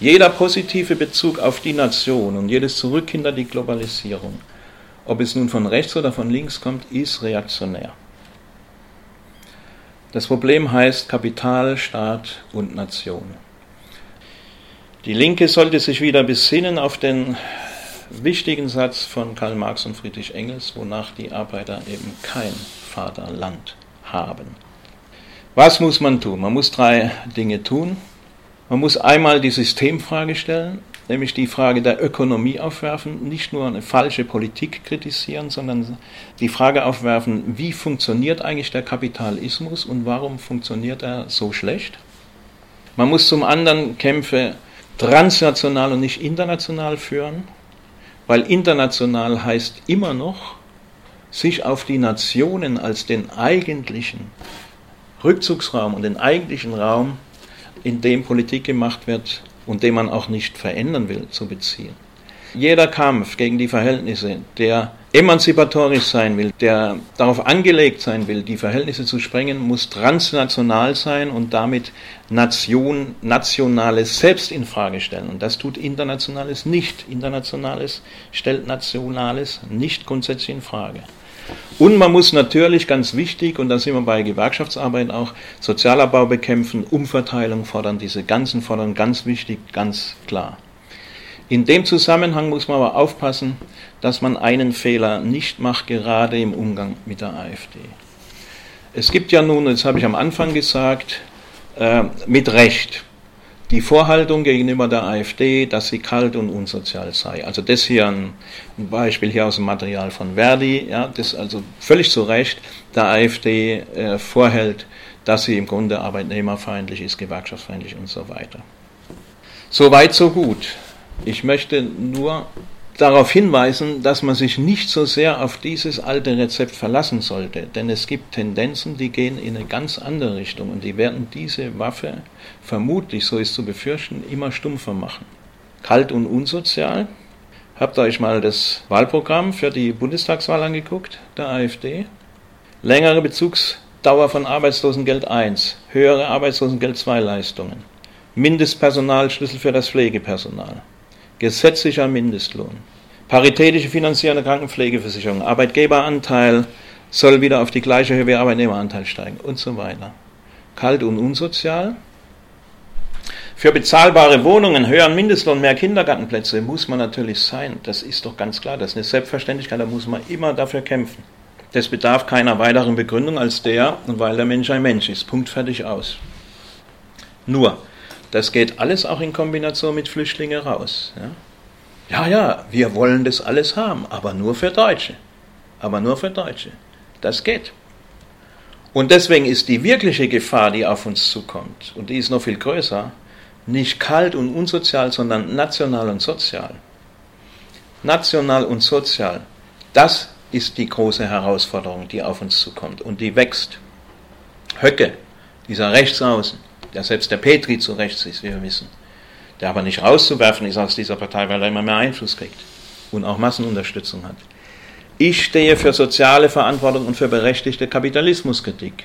Jeder positive Bezug auf die Nation und jedes Zurück hinter die Globalisierung, ob es nun von rechts oder von links kommt, ist reaktionär. Das Problem heißt Kapital, Staat und Nation. Die Linke sollte sich wieder besinnen auf den wichtigen Satz von Karl Marx und Friedrich Engels, wonach die Arbeiter eben kein Vaterland haben. Was muss man tun? Man muss drei Dinge tun. Man muss einmal die Systemfrage stellen, nämlich die Frage der Ökonomie aufwerfen, nicht nur eine falsche Politik kritisieren, sondern die Frage aufwerfen, wie funktioniert eigentlich der Kapitalismus und warum funktioniert er so schlecht. Man muss zum anderen Kämpfe transnational und nicht international führen, weil international heißt immer noch, sich auf die Nationen als den eigentlichen Rückzugsraum und den eigentlichen Raum, in dem Politik gemacht wird und den man auch nicht verändern will, zu beziehen. Jeder Kampf gegen die Verhältnisse, der emanzipatorisch sein will, der darauf angelegt sein will, die Verhältnisse zu sprengen, muss transnational sein und damit Nation, Nationales selbst in Frage stellen. Und das tut Internationales nicht. Internationales stellt Nationales nicht grundsätzlich in Frage. Und man muss natürlich ganz wichtig, und da sind wir bei Gewerkschaftsarbeit auch, Sozialabbau bekämpfen, Umverteilung fordern, diese ganzen fordern ganz wichtig, ganz klar. In dem Zusammenhang muss man aber aufpassen, dass man einen Fehler nicht macht, gerade im Umgang mit der AfD. Es gibt ja nun, das habe ich am Anfang gesagt, äh, mit Recht die Vorhaltung gegenüber der AfD, dass sie kalt und unsozial sei. Also das hier ein, Beispiel hier aus dem Material von Verdi, ja, das also völlig zu Recht der AfD äh, vorhält, dass sie im Grunde arbeitnehmerfeindlich ist, gewerkschaftsfeindlich und so weiter. So weit, so gut. Ich möchte nur darauf hinweisen, dass man sich nicht so sehr auf dieses alte Rezept verlassen sollte, denn es gibt Tendenzen, die gehen in eine ganz andere Richtung und die werden diese Waffe vermutlich, so ist zu befürchten, immer stumpfer machen. Kalt und unsozial. Habt ihr euch mal das Wahlprogramm für die Bundestagswahl angeguckt, der AfD? Längere Bezugsdauer von Arbeitslosengeld 1, höhere Arbeitslosengeld 2 Leistungen, Mindestpersonalschlüssel für das Pflegepersonal gesetzlicher Mindestlohn, paritätische finanzierende Krankenpflegeversicherung, Arbeitgeberanteil soll wieder auf die gleiche Höhe wie Arbeitnehmeranteil steigen und so weiter. Kalt und unsozial. Für bezahlbare Wohnungen, höheren Mindestlohn, mehr Kindergartenplätze muss man natürlich sein. Das ist doch ganz klar. Das ist eine Selbstverständlichkeit, da muss man immer dafür kämpfen. Das bedarf keiner weiteren Begründung als der, weil der Mensch ein Mensch ist. Punkt fertig aus. Nur, das geht alles auch in Kombination mit Flüchtlingen raus. Ja? ja, ja, wir wollen das alles haben, aber nur für Deutsche. Aber nur für Deutsche. Das geht. Und deswegen ist die wirkliche Gefahr, die auf uns zukommt, und die ist noch viel größer, nicht kalt und unsozial, sondern national und sozial. National und sozial. Das ist die große Herausforderung, die auf uns zukommt und die wächst. Höcke, dieser Rechtsaußen, der selbst der Petri zu rechts ist, wie wir wissen, der aber nicht rauszuwerfen ist aus dieser Partei, weil er immer mehr Einfluss kriegt und auch Massenunterstützung hat. Ich stehe für soziale Verantwortung und für berechtigte Kapitalismuskritik.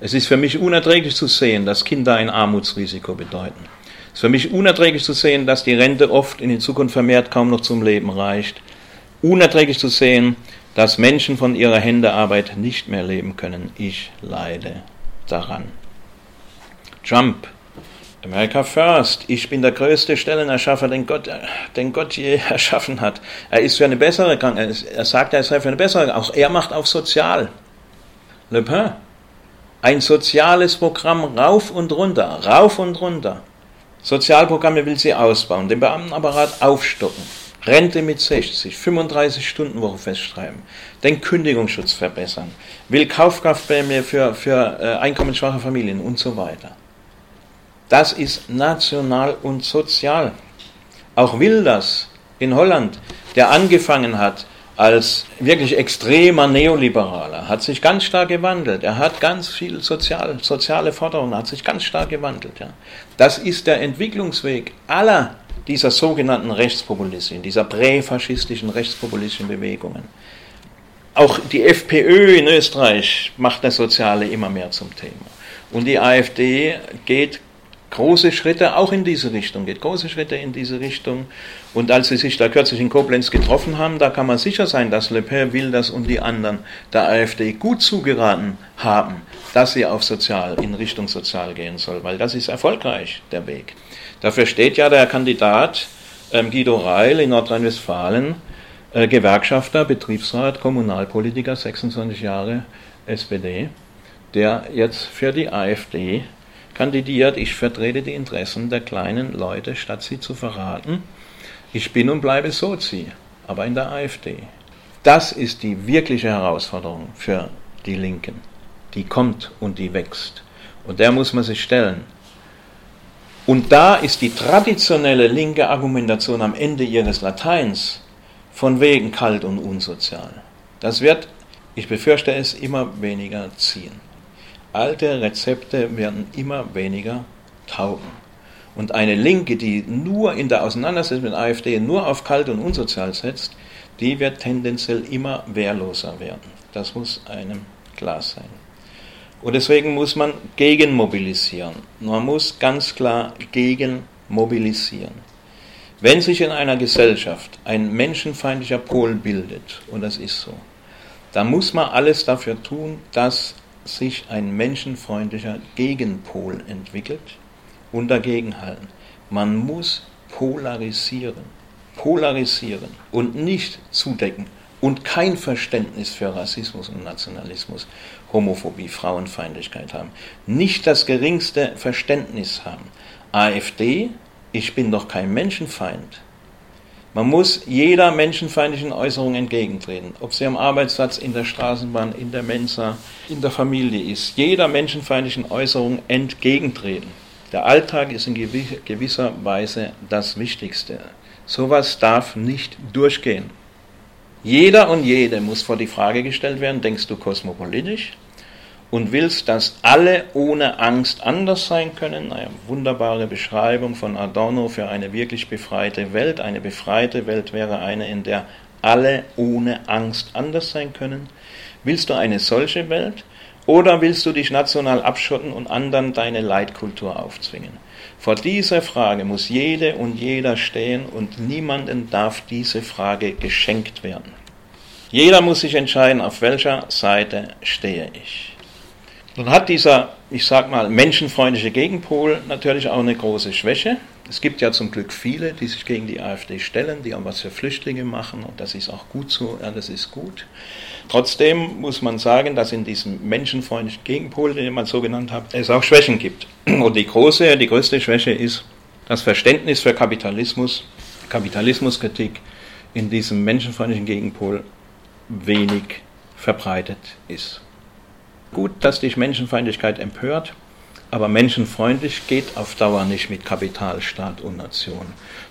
Es ist für mich unerträglich zu sehen, dass Kinder ein Armutsrisiko bedeuten. Es ist für mich unerträglich zu sehen, dass die Rente oft in Zukunft vermehrt kaum noch zum Leben reicht. Unerträglich zu sehen, dass Menschen von ihrer Händearbeit nicht mehr leben können. Ich leide daran. Trump, America First, ich bin der größte Stellenerschaffer, den Gott, den Gott je erschaffen hat. Er ist für eine bessere Krankheit, er sagt, er sei für eine bessere, auch er macht auf sozial. Le Pen, ein soziales Programm rauf und runter, rauf und runter. Sozialprogramme will sie ausbauen, den Beamtenapparat aufstocken, Rente mit 60, 35 Stunden Woche festschreiben, den Kündigungsschutz verbessern, will Kaufkraftprämie für, für äh, einkommensschwache Familien und so weiter. Das ist national und sozial. Auch Wilders in Holland, der angefangen hat, als wirklich extremer Neoliberaler, hat sich ganz stark gewandelt. Er hat ganz viel sozial, soziale Forderungen, hat sich ganz stark gewandelt. Ja. Das ist der Entwicklungsweg aller dieser sogenannten Rechtspopulisten, dieser präfaschistischen rechtspopulistischen Bewegungen. Auch die FPÖ in Österreich macht das Soziale immer mehr zum Thema. Und die AfD geht große Schritte auch in diese Richtung, geht große Schritte in diese Richtung. Und als sie sich da kürzlich in Koblenz getroffen haben, da kann man sicher sein, dass Le Pen, Wilders und die anderen der AfD gut zugeraten haben, dass sie auf Sozial, in Richtung Sozial gehen soll, weil das ist erfolgreich, der Weg. Dafür steht ja der Kandidat ähm, Guido Reil in Nordrhein-Westfalen, äh, Gewerkschafter, Betriebsrat, Kommunalpolitiker, 26 Jahre SPD, der jetzt für die AfD kandidiert, ich vertrete die Interessen der kleinen Leute, statt sie zu verraten. Ich bin und bleibe Sozi, aber in der AfD. Das ist die wirkliche Herausforderung für die Linken. Die kommt und die wächst. Und der muss man sich stellen. Und da ist die traditionelle linke Argumentation am Ende ihres Lateins von wegen kalt und unsozial. Das wird, ich befürchte es, immer weniger ziehen. Alte Rezepte werden immer weniger taugen. Und eine Linke, die nur in der Auseinandersetzung mit AfD nur auf kalt und unsozial setzt, die wird tendenziell immer wehrloser werden. Das muss einem klar sein. Und deswegen muss man gegenmobilisieren. Man muss ganz klar gegenmobilisieren. Wenn sich in einer Gesellschaft ein menschenfeindlicher Pol bildet, und das ist so, dann muss man alles dafür tun, dass sich ein menschenfreundlicher Gegenpol entwickelt und dagegenhalten. Man muss polarisieren, polarisieren und nicht zudecken und kein Verständnis für Rassismus und Nationalismus, Homophobie, Frauenfeindlichkeit haben. Nicht das geringste Verständnis haben. AfD, ich bin doch kein Menschenfeind. Man muss jeder menschenfeindlichen Äußerung entgegentreten, ob sie am Arbeitsplatz, in der Straßenbahn, in der Mensa, in der Familie ist. Jeder menschenfeindlichen Äußerung entgegentreten. Der Alltag ist in gewisser Weise das Wichtigste. Sowas darf nicht durchgehen. Jeder und jede muss vor die Frage gestellt werden, denkst du kosmopolitisch? Und willst, dass alle ohne Angst anders sein können. Eine wunderbare Beschreibung von Adorno für eine wirklich befreite Welt. Eine befreite Welt wäre eine, in der alle ohne Angst anders sein können. Willst du eine solche Welt oder willst du dich national abschotten und anderen deine Leitkultur aufzwingen? Vor dieser Frage muss jede und jeder stehen und niemanden darf diese Frage geschenkt werden. Jeder muss sich entscheiden, auf welcher Seite stehe ich. Nun hat dieser, ich sag mal, menschenfreundliche Gegenpol natürlich auch eine große Schwäche. Es gibt ja zum Glück viele, die sich gegen die AfD stellen, die auch was für Flüchtlinge machen und das ist auch gut so, ja, das ist gut. Trotzdem muss man sagen, dass in diesem menschenfreundlichen Gegenpol, den man so genannt hat, es auch Schwächen gibt. Und die große, die größte Schwäche ist das Verständnis für Kapitalismus, Kapitalismuskritik in diesem menschenfreundlichen Gegenpol wenig verbreitet ist. Gut, dass dich Menschenfeindlichkeit empört, aber menschenfreundlich geht auf Dauer nicht mit Kapitalstaat und Nation.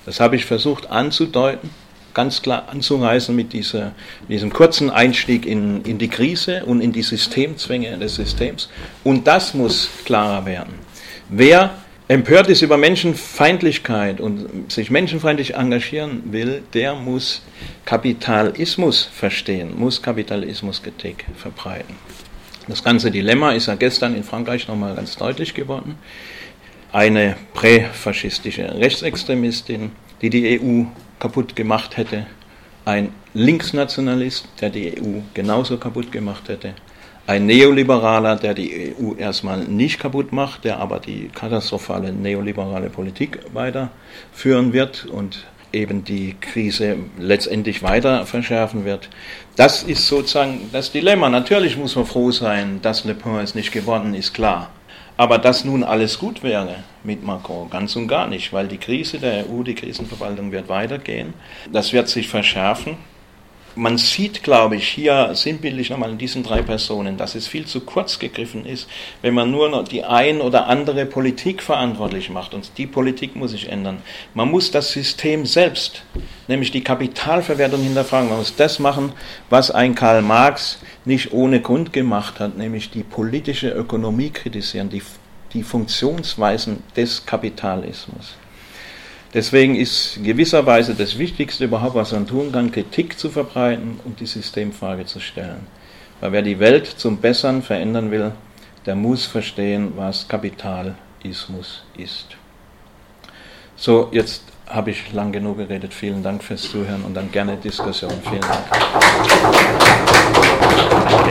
Das habe ich versucht anzudeuten, ganz klar anzureißen mit, dieser, diesem kurzen Einstieg in, in die Krise und in die Systemzwänge des Systems. Und das muss klarer werden. Wer empört ist über Menschenfeindlichkeit und sich menschenfeindlich engagieren will, der muss Kapitalismus verstehen, muss Kapitalismuskritik verbreiten. Das ganze Dilemma ist ja gestern in Frankreich nochmal ganz deutlich geworden. Eine präfaschistische Rechtsextremistin, die die EU kaputt gemacht hätte, ein Linksnationalist, der die EU genauso kaputt gemacht hätte, ein Neoliberaler, der die EU erstmal nicht kaputt macht, der aber die katastrophale neoliberale Politik weiterführen wird und eben die Krise letztendlich weiter verschärfen wird. Das ist sozusagen das Dilemma. Natürlich muss man froh sein, dass Le Pen es nicht geworden ist, klar. Aber dass nun alles gut wäre mit Macron, ganz und gar nicht, weil die Krise der EU, die Krisenverwaltung wird weitergehen. Das wird sich verschärfen man sieht, glaube ich, hier sinnbildlich nochmal in diesen drei Personen, dass es viel zu kurz gegriffen ist, wenn man nur noch die ein oder andere Politik verantwortlich macht. Und die Politik muss sich ändern. Man muss das System selbst, nämlich die Kapitalverwertung hinterfragen. Man muss das machen, was ein Karl Marx nicht ohne Grund gemacht hat, nämlich die politische Ökonomie kritisieren, die, die Funktionsweisen des Kapitalismus. Deswegen ist gewisserweise das Wichtigste überhaupt, was man tun kann, Kritik zu verbreiten und die Systemfrage zu stellen. Weil wer die Welt zum Bessern verändern will, der muss verstehen, was Kapitalismus ist. So, jetzt habe ich lang genug geredet. Vielen Dank fürs Zuhören und dann gerne Diskussion. Vielen Dank.